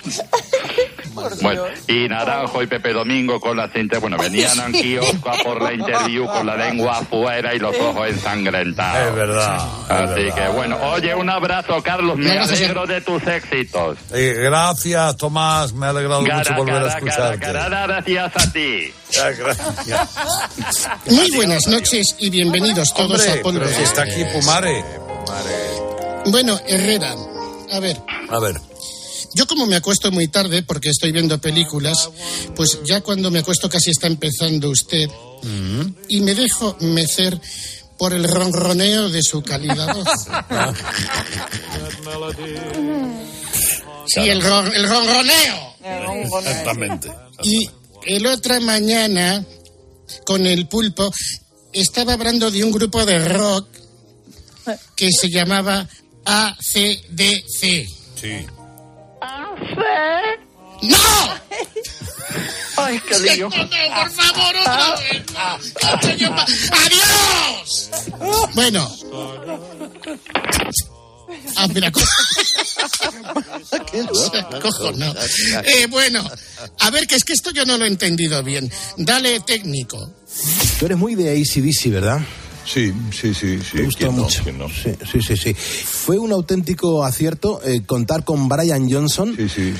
Bueno, y Naranjo y Pepe Domingo con la cinta. Bueno, venían al kiosco a por la interview con la lengua afuera y los ojos ensangrentados. Es verdad. Así que bueno, oye, un abrazo, Carlos. Me alegro de tus éxitos. Eh, gracias, Tomás. Me ha alegrado mucho Cara, volver a cara, cara, escucharte. cara, gracias a ti. Muy buenas noches y bienvenidos todos Hombre, a Polvo. está aquí Pumare. Bueno, Herrera, a ver, A ver. Yo como me acuesto muy tarde porque estoy viendo películas, pues ya cuando me acuesto casi está empezando usted y me dejo mecer por el ronroneo de su cálida voz. Sí, el, ron- el ronroneo. Exactamente. Y el otra mañana, con el pulpo, estaba hablando de un grupo de rock que se llamaba ACDC. Sí. ¡No! Ay, qué lío. No, por favor, otra vez. yo pa- ¡Adiós! Bueno. Ah, mira, co- cojo, no. Eh, bueno, a ver, que es que esto yo no lo he entendido bien. Dale técnico. Tú eres muy de ACDC, ¿verdad? Sí, sí, sí, sí. Me gusta mucho. Sí, sí, sí, sí. Fue un auténtico acierto eh, contar con Brian Johnson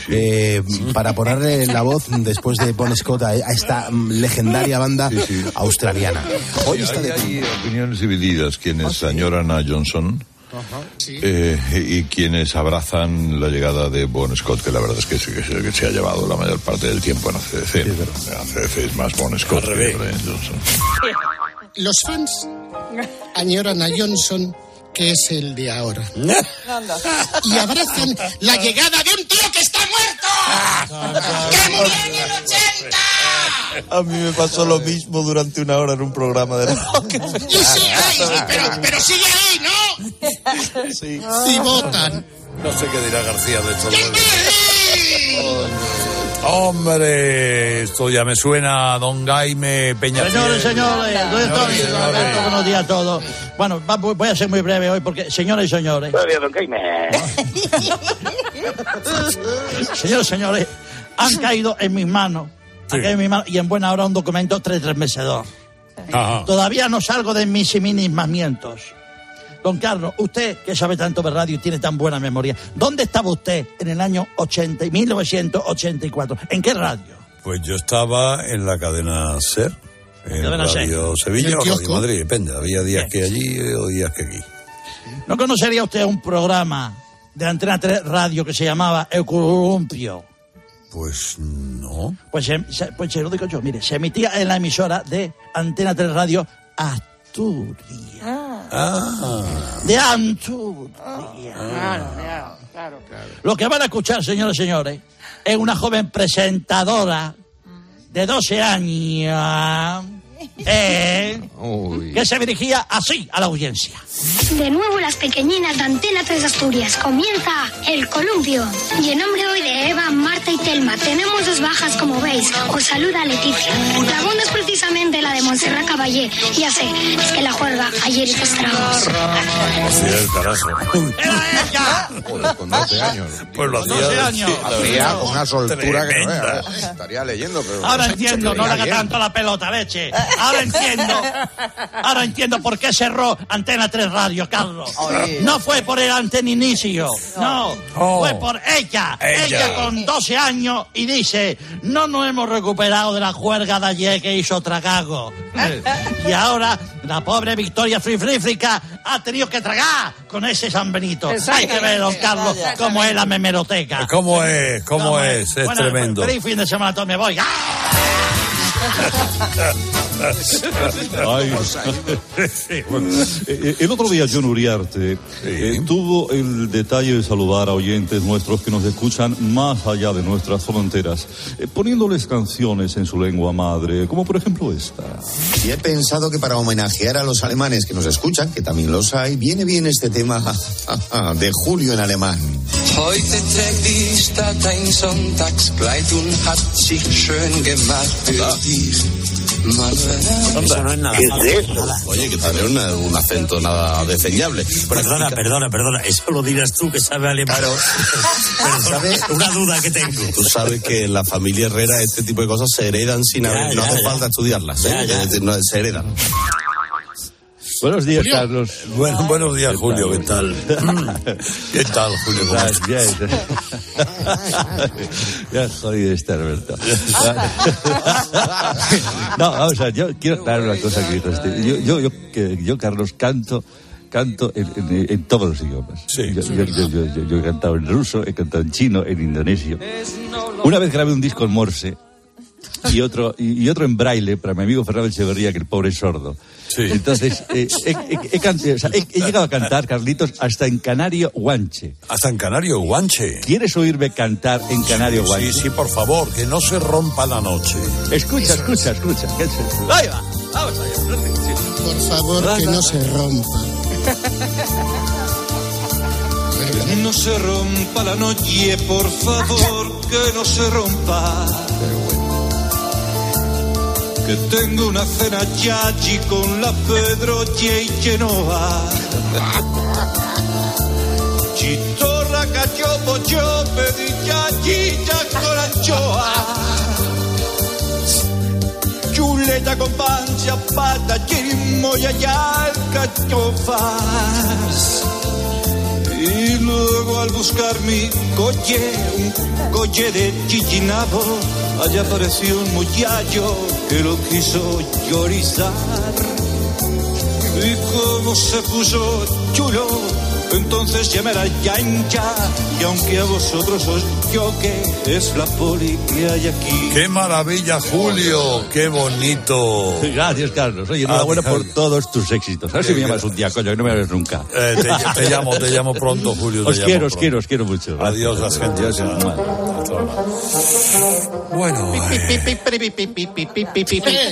eh, para ponerle la voz después de Bon Scott a, a esta legendaria banda australiana. Hoy está hay, de hay opiniones divididas. Quienes añoran a Johnson eh, y quienes abrazan la llegada de Bon Scott, que la verdad es que, sí, que se, que se ha llevado la mayor parte del tiempo en ACDC. ACDC es más Bon Scott que Brian Johnson. Los fans añoran a Johnson, que es el de ahora. Y abrazan la llegada de un tío que está muerto. ¡Que murió en el 80! A mí me pasó lo mismo durante una hora en un programa de rock. Y sí, ay, sí, pero, pero sigue ahí, ¿no? Sí. Y votan. No sé qué dirá García de esto. Hombre, esto ya me suena a Don Jaime Peña. Señores, señores, ¿dónde estoy? Señores, Alberto, Buenos días a todos. Bueno, va- voy a ser muy breve hoy porque, señores y señores, Todavía, don Jaime. señores, señores, han caído en mis manos, han caído en mis manos y en buena hora un documento tretremecedor. Ajá. Todavía no salgo de mis ensimismamientos. Don Carlos, usted que sabe tanto de radio y tiene tan buena memoria, ¿dónde estaba usted en el año 80, y 1984? ¿En qué radio? Pues yo estaba en la cadena SER, en Cadena SER. Radio Sevilla ¿En el o Radio? Madrid, depende. Había días que allí o días que aquí. ¿No conocería usted un programa de Antena 3 Radio que se llamaba El Columpio? Pues no. Pues se, se- pues se lo digo yo, mire, se emitía en la emisora de Antena 3 Radio Asturias. Ah. De Asturias. Lo que van a escuchar, señores y señores, es una joven presentadora de 12 años eh, que se dirigía así a la audiencia. De nuevo las pequeñinas de Antena 3 Asturias. Comienza el columpio. Y en nombre hoy de Eva, Marta y Telma, tenemos dos bajas como veis. Os saluda Leticia. La segunda es precisamente la de Montserrat Caballé. Ya sé, es que la juerga ayer hizo estragos. Hacía el carajo. ¡Era Con 12 años. Pues lo hacía. 12 años. Hacía con una soltura que no Tremenda. veas. Estaría leyendo, pero. Ahora entiendo, no le haga tanto la pelota, leche. Ahora entiendo. Ahora entiendo por qué cerró Antena 3 Radio, Carlos. No fue por el anteninicio. No. Fue por ella. Ella. ella. con 12 años y dice, no nos hemos recuperado de la juerga de ayer que hizo Tragago. y ahora la pobre Victoria Frifrífrica ha tenido que tragar con ese San Benito. Hay que ver, don Carlos, cómo es la memeroteca. ¿Cómo es? ¿Cómo ¿Cómo es? Es Bueno, tremendo. Feliz fin de semana, a todos me voy. ¡Ah! Ay, eh, el otro día John Uriarte eh, tuvo el detalle de saludar a oyentes nuestros que nos escuchan más allá de nuestras fronteras, eh, poniéndoles canciones en su lengua madre, como por ejemplo esta. Y he pensado que para homenajear a los alemanes que nos escuchan, que también los hay, viene bien este tema de Julio en alemán. Heute trägt die Stadt ein Sonntagskleid und hat sich schön gemacht dich. Eso no es nada. Oye, que tiene una- un acento nada desdeñable. Perdona, perdona, perdona. Eso lo dirás tú que sabe alemán. Perdona, una duda que tengo. Tú sabes que en la familia Herrera este tipo de cosas se heredan sin Ya, haber, no ya, hace ya. falta estudiarlas, ¿eh? Eh, no, se heredan. Buenos días, Carlos. Bueno, buenos días, Julio. ¿Qué tal? ¿Qué tal, Julio? ¿Cómo Ya, estás? ya, ya soy este Alberto. No, vamos a ver, yo quiero aclarar una cosa que este. Yo, yo, yo, que- yo, Carlos, canto canto en, en- en todos los idiomas. Yo, yo- yo- yo- yo- yo he cantado en ruso, he cantado en chino, en indonesio. Una vez grabé un disco en morse y otro, y, otro en braille para mi amigo Fernando Echeverría, que el pobre es sordo. Entonces, eh, he, he- he o sea, he- he llegado a cantar, Carlitos, hasta en canario guanche. Hasta en canario guanche. ¿Quieres oírme cantar en canario Sí, guanche? sí, por favor, que no se rompa la noche. Escucha, escucha, escucha. Ahí va, vamos allá. Por favor, que no se rompa. Que no se rompa la noche, por favor, que no se rompa. Que tengo una cena yachi con la Pedro y Genoa. Chitorra, cachopo, yo pedí yachilla con anchoa. Chuleta con pancha, pata, chirimoya y alcachofas. Y luego al buscar mi coche, un coche de chichinabo, allá apareció un muchacho que lo quiso llorizar. Y como se puso chulo, entonces llamé a la yancha. Y aunque a vosotros os choque, es la poli que hay aquí. ¡Qué maravilla, Julio! ¡Qué bonito! Gracias, Carlos. Oye, enhorabuena Ah, por todos tus éxitos. A ver si me llamas un día, coño, que no me llames nunca. Eh, te, te llamo, te llamo pronto, Julio. Os quiero, os pronto. quiero, os quiero mucho. Adiós, las gentes. Bueno,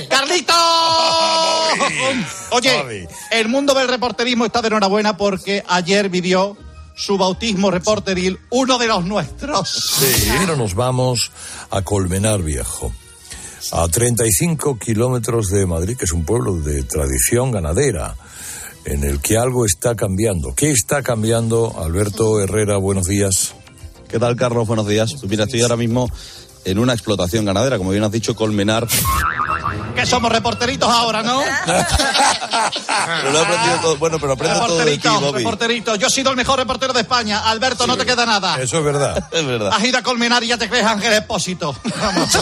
¡Carlito! Oye, el mundo del reporterismo está de enhorabuena porque ayer vivió su bautismo reporteril uno de los nuestros. Sí, pero nos vamos a Colmenar Viejo, a 35 kilómetros de Madrid, que es un pueblo de tradición ganadera, en el que algo está cambiando. ¿Qué está cambiando? Alberto Herrera, buenos días. ¿Qué tal, Carlos? Buenos días. Pues mira, estoy ahora mismo en una explotación ganadera, como bien has dicho, Colmenar. Que somos reporteritos ahora, ¿no? Pero lo he aprendido todo. Bueno, pero aprendo todo de ti, Reporterito, Bobby. reporterito. Yo he sido el mejor reportero de España. Alberto, no te queda nada. Eso es verdad. Es verdad. Has ido a Colmenar y ya te crees Ángel Expósito. Vamos.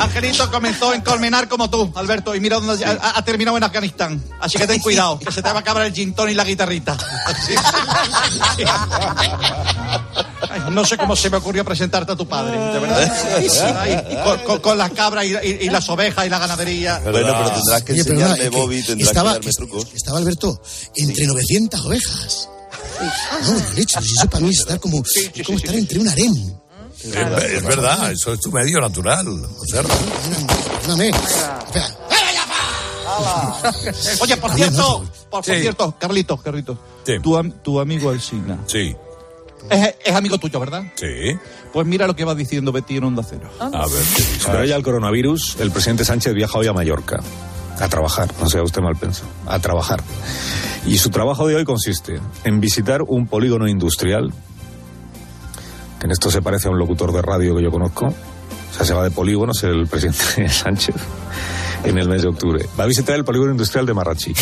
Angelito comenzó en Colmenar como tú, Alberto, y mira dónde ha, ha terminado en Afganistán. Así que ten cuidado, que se te va a acabar el gin tonic y la guitarrita. Sí. Ay, no sé cómo se me ocurrió presentarte a tu padre, de verdad. Ay, con, con- con las cabras y, y- y las ovejas y la ganadería. Bueno, pero tendrás que Oye, perdona, enseñarme, Bobby, tendrás estaba, que darme trucos. estaba Alberto entre 900 ovejas. No, de pues eso para mí es estar como, es como estar entre un harén. Es, es verdad, eso es tu medio natural. O sea, Perdóname. Espera. Oye, por cierto, por, por cierto, Carlitos, Carlitos, Tu, am- tu amigo Alsina. Sí. Es, es amigo tuyo, ¿verdad? Sí. Pues mira lo que va diciendo Betty en Onda Cero. A ver, Pero ya el coronavirus, el presidente Sánchez viaja hoy a Mallorca a trabajar, no sea usted mal pensado, a trabajar. Y su trabajo de hoy consiste en visitar un polígono industrial, que en esto se parece a un locutor de radio que yo conozco, o sea, se va de polígonos el presidente Sánchez en el mes de octubre. Va a visitar el polígono industrial de Marrachi.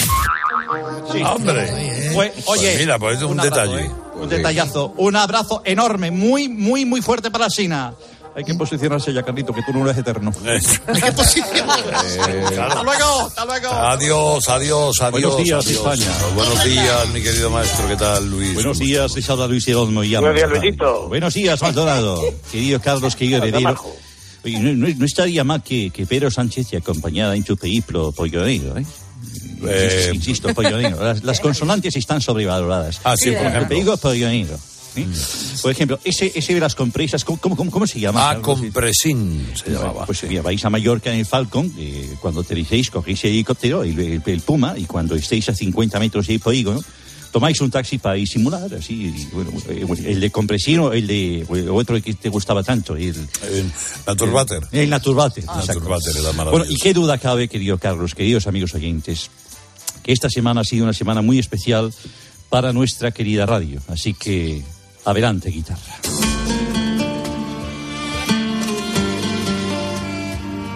Hombre. Pues, oye, Pues mira, pues es un, detalle. ¿eh? Un detallazo. Un abrazo enorme, muy, muy, muy fuerte para Sina. Hay que posicionarse ya, Carlito, que tú no eres eterno. ¿Qué posición? Hasta luego, hasta luego. Adiós, adiós, adiós. Buenos días, adiós. España. Buenos días, mi querido maestro. ¿Qué tal, Luis? Buenos días, habla Luis y Buenos días, Luisito. Buenos días, Maldonado. Querido Carlos, querido heredero. Oye, no, no- no estaría mal que, que Pedro Sánchez te acompañara en tu periplo pollonero, ¿eh? Eh, Insisto, insisto, pollonero. Las, las consonantes están sobrevaloradas. Ah, sí, por ejemplo. Te digo pollonero. ¿sí? Por ejemplo, ese, ese de las compresas, ¿cómo, cómo, cómo- se llama? Ah, compresín se llamaba. Pues mira, vais a Mallorca en el Falcon, eh, cuando aterricéis, cogéis el helicóptero, el, el- el Puma, y cuando estéis a 50 metros del polígono, tomáis un taxi para disimular, así, y, bueno, eh, el de compresión o el de o el otro que te gustaba tanto, el, Naturbater. el Naturbater. exacto. Naturbater era Bueno, maravilloso. y qué duda cabe, querido Carlos, queridos amigos oyentes, que esta semana ha sido una semana muy especial para nuestra querida radio. Así que, adelante, guitarra.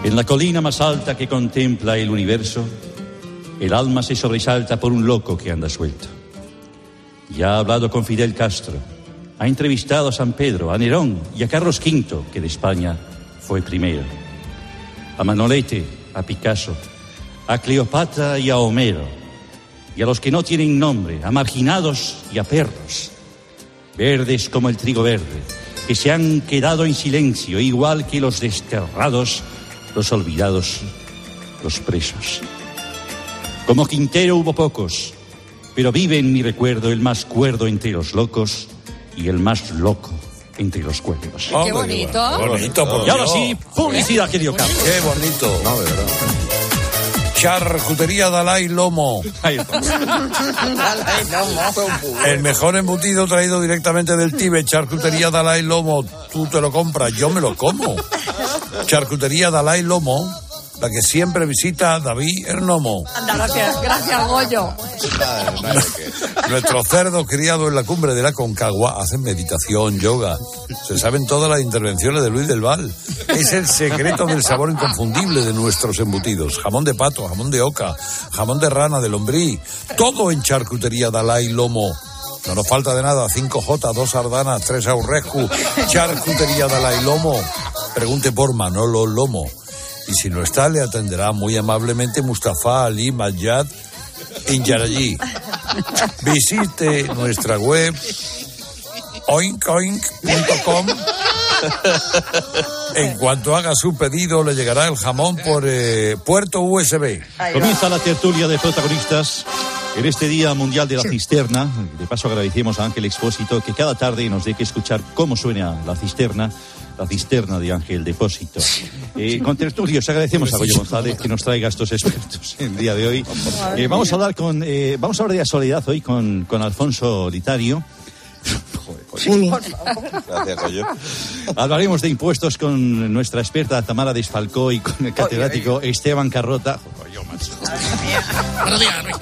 En la colina más alta que contempla el universo, el alma se sobresalta por un loco que anda suelto. Ya ha hablado con Fidel Castro, ha entrevistado a San Pedro, a Nerón y a Carlos V, que de España fue primero, a Manolete, a Picasso, a Cleopatra y a Homero, y a los que no tienen nombre, a marginados y a perros, verdes como el trigo verde, que se han quedado en silencio, igual que los desterrados, los olvidados, los presos. Como Quintero hubo pocos, pero vive en mi recuerdo el más cuerdo entre los locos y el más loco entre los cuerdos. Qué bonito. Bonito, por Y ahora sí, publicidad, querido Carlos. Qué bonito. No, de verdad. Charcutería Dalai Lomo. El mejor embutido traído directamente del Tíbet. Charcutería Dalai Lomo. Tú te lo compras, yo me lo como. Charcutería Dalai Lomo. La que siempre visita David Hernomo. Anda, gracias, gracias, Goyo. Nuestros cerdos criados en la cumbre de la Concagua hacen meditación, yoga. Se saben todas las intervenciones de Luis del Val. Es el secreto del sabor inconfundible de nuestros embutidos. Jamón de pato, jamón de oca, jamón de rana, de lombrí. Todo en charcutería Dalai Lomo. No nos falta de nada. 5J, dos sardanas, tres aurrescu. Charcutería Dalai Lomo. Pregunte por Manolo Lomo. Y si no está, le atenderá muy amablemente Mustafa Ali Mayad Inyarayi. Visite nuestra web oinkoink.com. En cuanto haga su pedido, le llegará el jamón por eh, puerto USB. Comienza la tertulia de protagonistas En este Día Mundial de la Cisterna, de paso agradecemos a Ángel Expósito que cada tarde nos deje escuchar cómo suena la cisterna, la cisterna de Ángel Depósito. Eh, con tertulios agradecemos a Goyo González que nos traiga estos expertos en el día de hoy. Eh, vamos a hablar con, eh, vamos a hablar de la soledad hoy con, con Alfonso Litario. Gracias, Goyo. Hablaremos de impuestos con nuestra experta Tamara Desfalcó y con el catedrático Esteban Carrota. Días, Rey.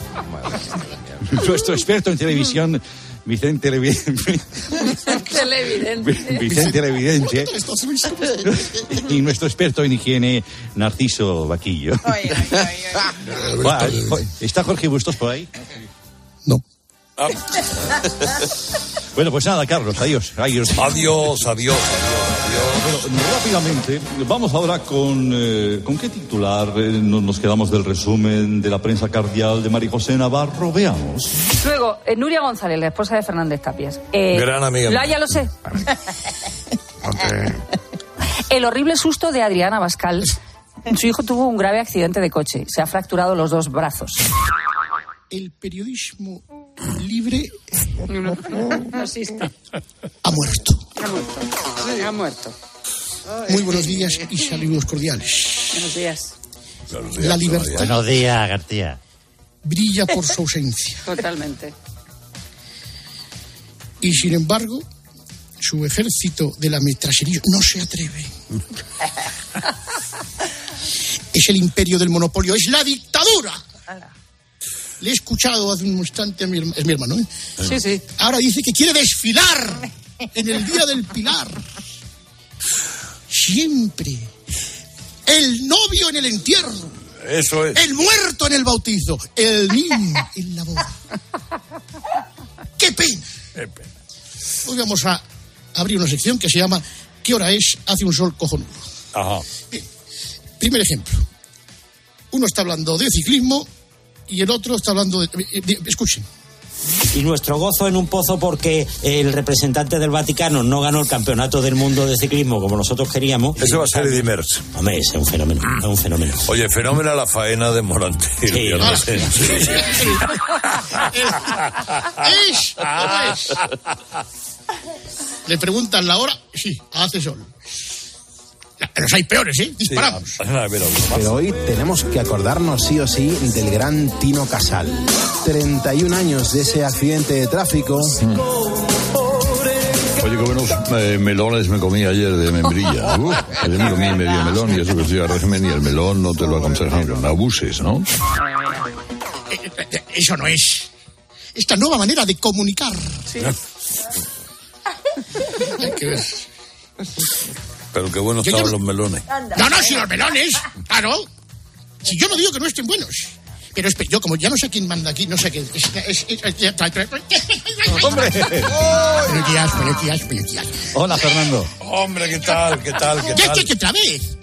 Nuestro experto en televisión, Vicente Levi- Televidente. Vicente Levidente. Y nuestro experto en higiene, Narciso Vaquillo. Va, ¿Está Jorge Bustos por ahí? No. Bueno, pues nada, Carlos, adiós. Adiós, adiós, adiós, Bueno, rápidamente, vamos ahora con... eh, ¿Con qué titular eh, no- nos quedamos del resumen de la prensa cardial de María José Navarro? Veamos. Luego, eh, Nuria González, la esposa de Fernández Tapias. Eh, Gran amiga La, ya lo sé. El horrible susto de Adriana Bascal. Su hijo tuvo un grave accidente de coche. Se ha fracturado los dos brazos. El periodismo libre No existe. ha muerto. Ha muerto. Ha muerto. Muy buenos días y saludos cordiales. Buenos días. La libertad Buenos días, García. brilla por su ausencia. Totalmente. Y sin embargo, su ejército de la metrasería no se atreve. Es el imperio del monopolio, es la dictadura. Le he escuchado hace un instante a mi hermano, es mi hermano, ¿eh? Sí, sí. Ahora dice que quiere desfilar en el Día del Pilar. Siempre. El novio en el entierro. Eso es. El muerto en el bautizo. El niño en la boda. ¡Qué pena! Hoy vamos a abrir una sección que se llama ¿Qué hora es? Hace un sol cojonudo. Ajá. Primer ejemplo. Uno está hablando de ciclismo y el otro está hablando de... eh, de- escuchen. Y nuestro gozo en un pozo porque el representante del Vaticano no ganó el campeonato del mundo de ciclismo como nosotros queríamos. Eso va a ser Eddie Merckx. Hombre, es un fenómeno, es un fenómeno. Oye, fenómena la faena de Morante. Sí, Yo no sé. ¿Es es? Le preguntan la hora. Sí, hace sol. Pero hay peores, ¿eh? Disparamos. Pero hoy tenemos que acordarnos sí o sí del gran Tino Casal. 31 años de ese accidente de tráfico. Oye, qué buenos eh, melones me comí ayer de membrilla. Ayer me comí medio melón y eso que estoy a régimen y el melón no te lo aconsejan que no abuses, ¿no? Eh, Eso no es. Esta nueva manera de comunicar. Hay que ver. Pero qué buenos estaban los melones. No, no, si los melones. Claro. Si yo no digo que no estén buenos. Pero espe- yo, como ya no sé quién manda aquí, no sé qué. Es, es- es- es- ¡Hombre! Buenos días, buenos días, buenos días. Hola, Fernando. Hombre, ¿qué tal? ¿Qué tal? ¿Qué ¿Qué, tal? qué, qué, otra vez?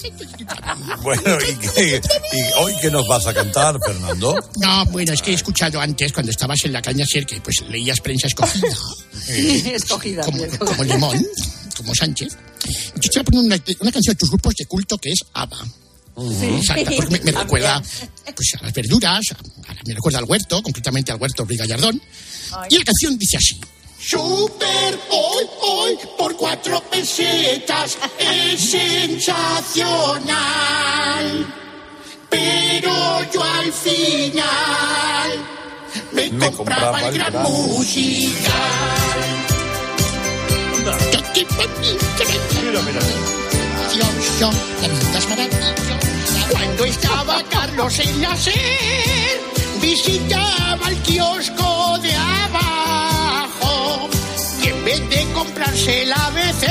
Bueno, ¿y, qué- y hoy qué nos vas a cantar, Fernando? No, bueno, es que he escuchado antes, cuando estabas en la caña ser, que pues leías prensa escogida. Escogida. como, como Limón, como Sánchez. Yo te voy a poner una, una canción de tus grupos de culto que es ABBA. Exacto, porque me, me recuerda pues, a las verduras, a- a- me recuerda al huerto, concretamente al huerto Ruiz Gallardón. Y la canción dice así. Super hoy, hoy, por cuatro pesetas, es sensacional. Pero yo al final me, Me compraba, compraba el el gran gran musical. Cuando estaba Carlos en la SER, visitaba el kiosco de abajo y en vez de comprarse el ABC,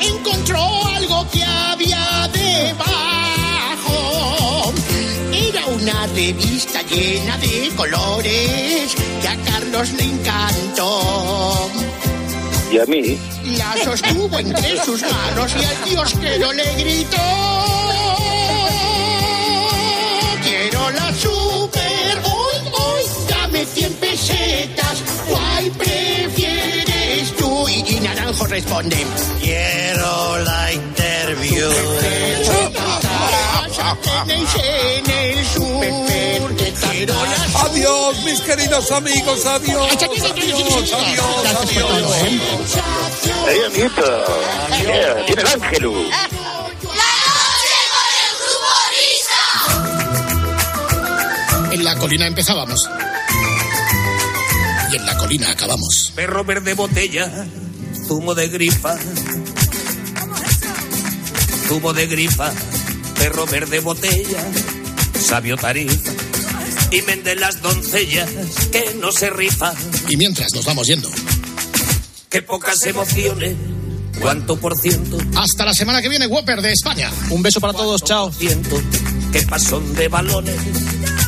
encontró algo que había debajo. Era una revista llena de colores que a Carlos le encantó. Y a mí, La sostuvo entre sus manos y al kiosquero le gritó. Quiero la super hoy, hoy, dame 100 pesetas. ¿Cuál prefieres tú? Y, y Naranjo responde. Quiero la interview. Tenéis en el sur. Adiós, mis queridos amigos, adiós. Adiós, adiós, adiós. Ahí, amiguito. Yeah, Tiene el ángel. En la colina empezábamos. Y en la colina acabamos. Perro verde botella, zumo de grifa. Zumo de grifa, perro verde botella, sabio tarifa. Y vende las doncellas que no se rifan. Y mientras nos vamos yendo. Qué pocas emociones, cuánto por ciento. Hasta la semana que viene, Whopper de España. Un beso para todos, chao. Qué pasón de balones,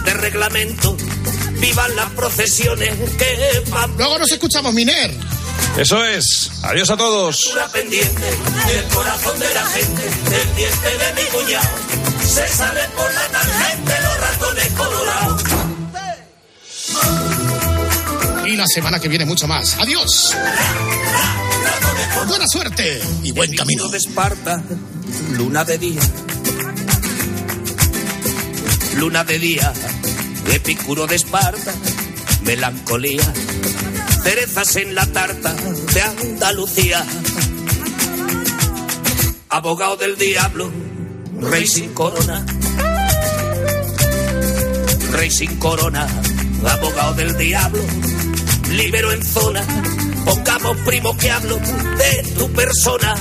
de reglamento. Vivan las procesiones que van. Luego nos escuchamos, Miner. Eso es. Adiós a todos. Una pendiente del corazón de la gente, del diente de mi cuñado. Se salen por la tangente los ratones colorados. Y la semana que viene mucho más. Adiós. Buena suerte y buen camino. de Esparta, luna de día. Luna de día, Epicuro de Esparta, melancolía. Cerezas en la tarta de Andalucía. Abogado del diablo, rey sin corona. Rey sin corona, abogado del diablo, libero en zona. Pongamos primo que hablo de tu persona.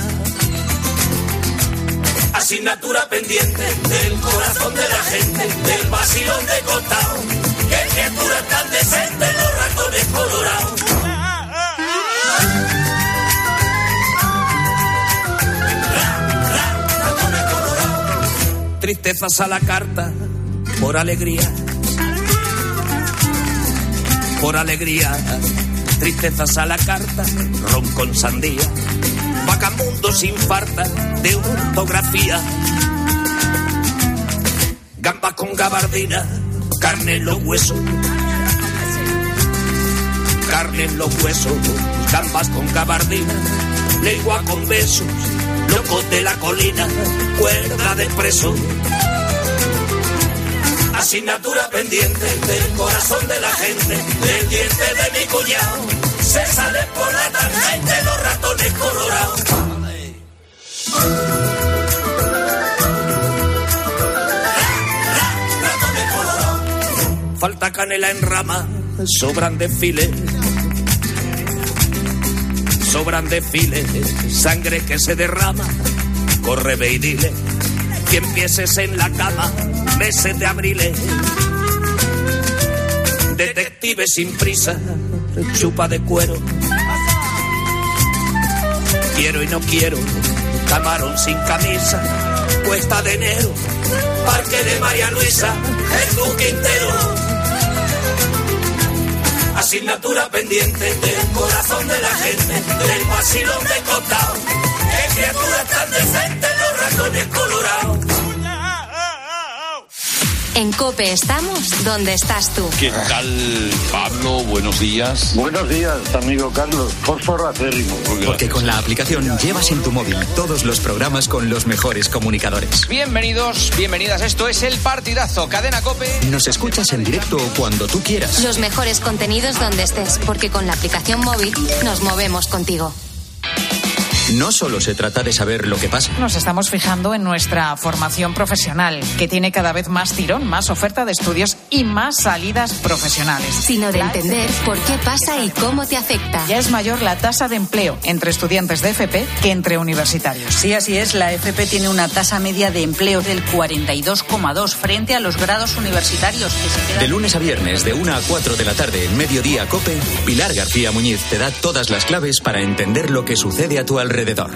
Asignatura pendiente del corazón de la gente, del vacilón de costado. Qué criatura tan decente, los ratones colorados. Tristezas a la carta, por alegría. Por alegría, tristezas a la carta, ron con sandía. Vagamundo sin farta de ortografía. Gamba con gabardina, carne en los huesos. Carne en los huesos, gambas con gabardina, lengua con besos, de la colina, cuerda de preso. Asignatura pendiente del corazón de la gente, del diente de mi cuñado. Se sale por la tangente los ratones colorados. Falta canela en rama, sobran desfiles. Sobran desfiles, sangre que se derrama. Corre, ve y dile, que empieces en la cama, meses de abriles. Detective sin prisa, chupa de cuero. Quiero y no quiero, camarón sin camisa, cuesta de enero, parque de María Luisa, el Duque entero. Asignatura pendiente del corazón de la gente, del vacilón de costado. Qué criatura tan decente, los ratones colorados. En Cope estamos donde estás tú. ¿Qué tal, Pablo? Buenos días. Buenos días, amigo Carlos. Fósforo acérrimo. Porque con la aplicación llevas en tu móvil todos los programas con los mejores comunicadores. Bienvenidos, bienvenidas. Esto es El Partidazo, Cadena Cope. Nos escuchas en directo o cuando tú quieras. Los mejores contenidos donde estés, porque con la aplicación móvil nos movemos contigo. No solo se trata de saber lo que pasa. Nos estamos fijando en nuestra formación profesional, que tiene cada vez más tirón, más oferta de estudios y más salidas profesionales. Sino de entender por qué pasa y cómo te afecta. Ya es mayor la tasa de empleo entre estudiantes de FP que entre universitarios. Sí, así es. La FP tiene una tasa media de empleo del 42,2 frente a los grados universitarios que se quedan... De lunes a viernes, de 1 a 4 de la tarde, en Mediodía Cope, Pilar García Muñiz te da todas las claves para entender lo que sucede a tu alrededor.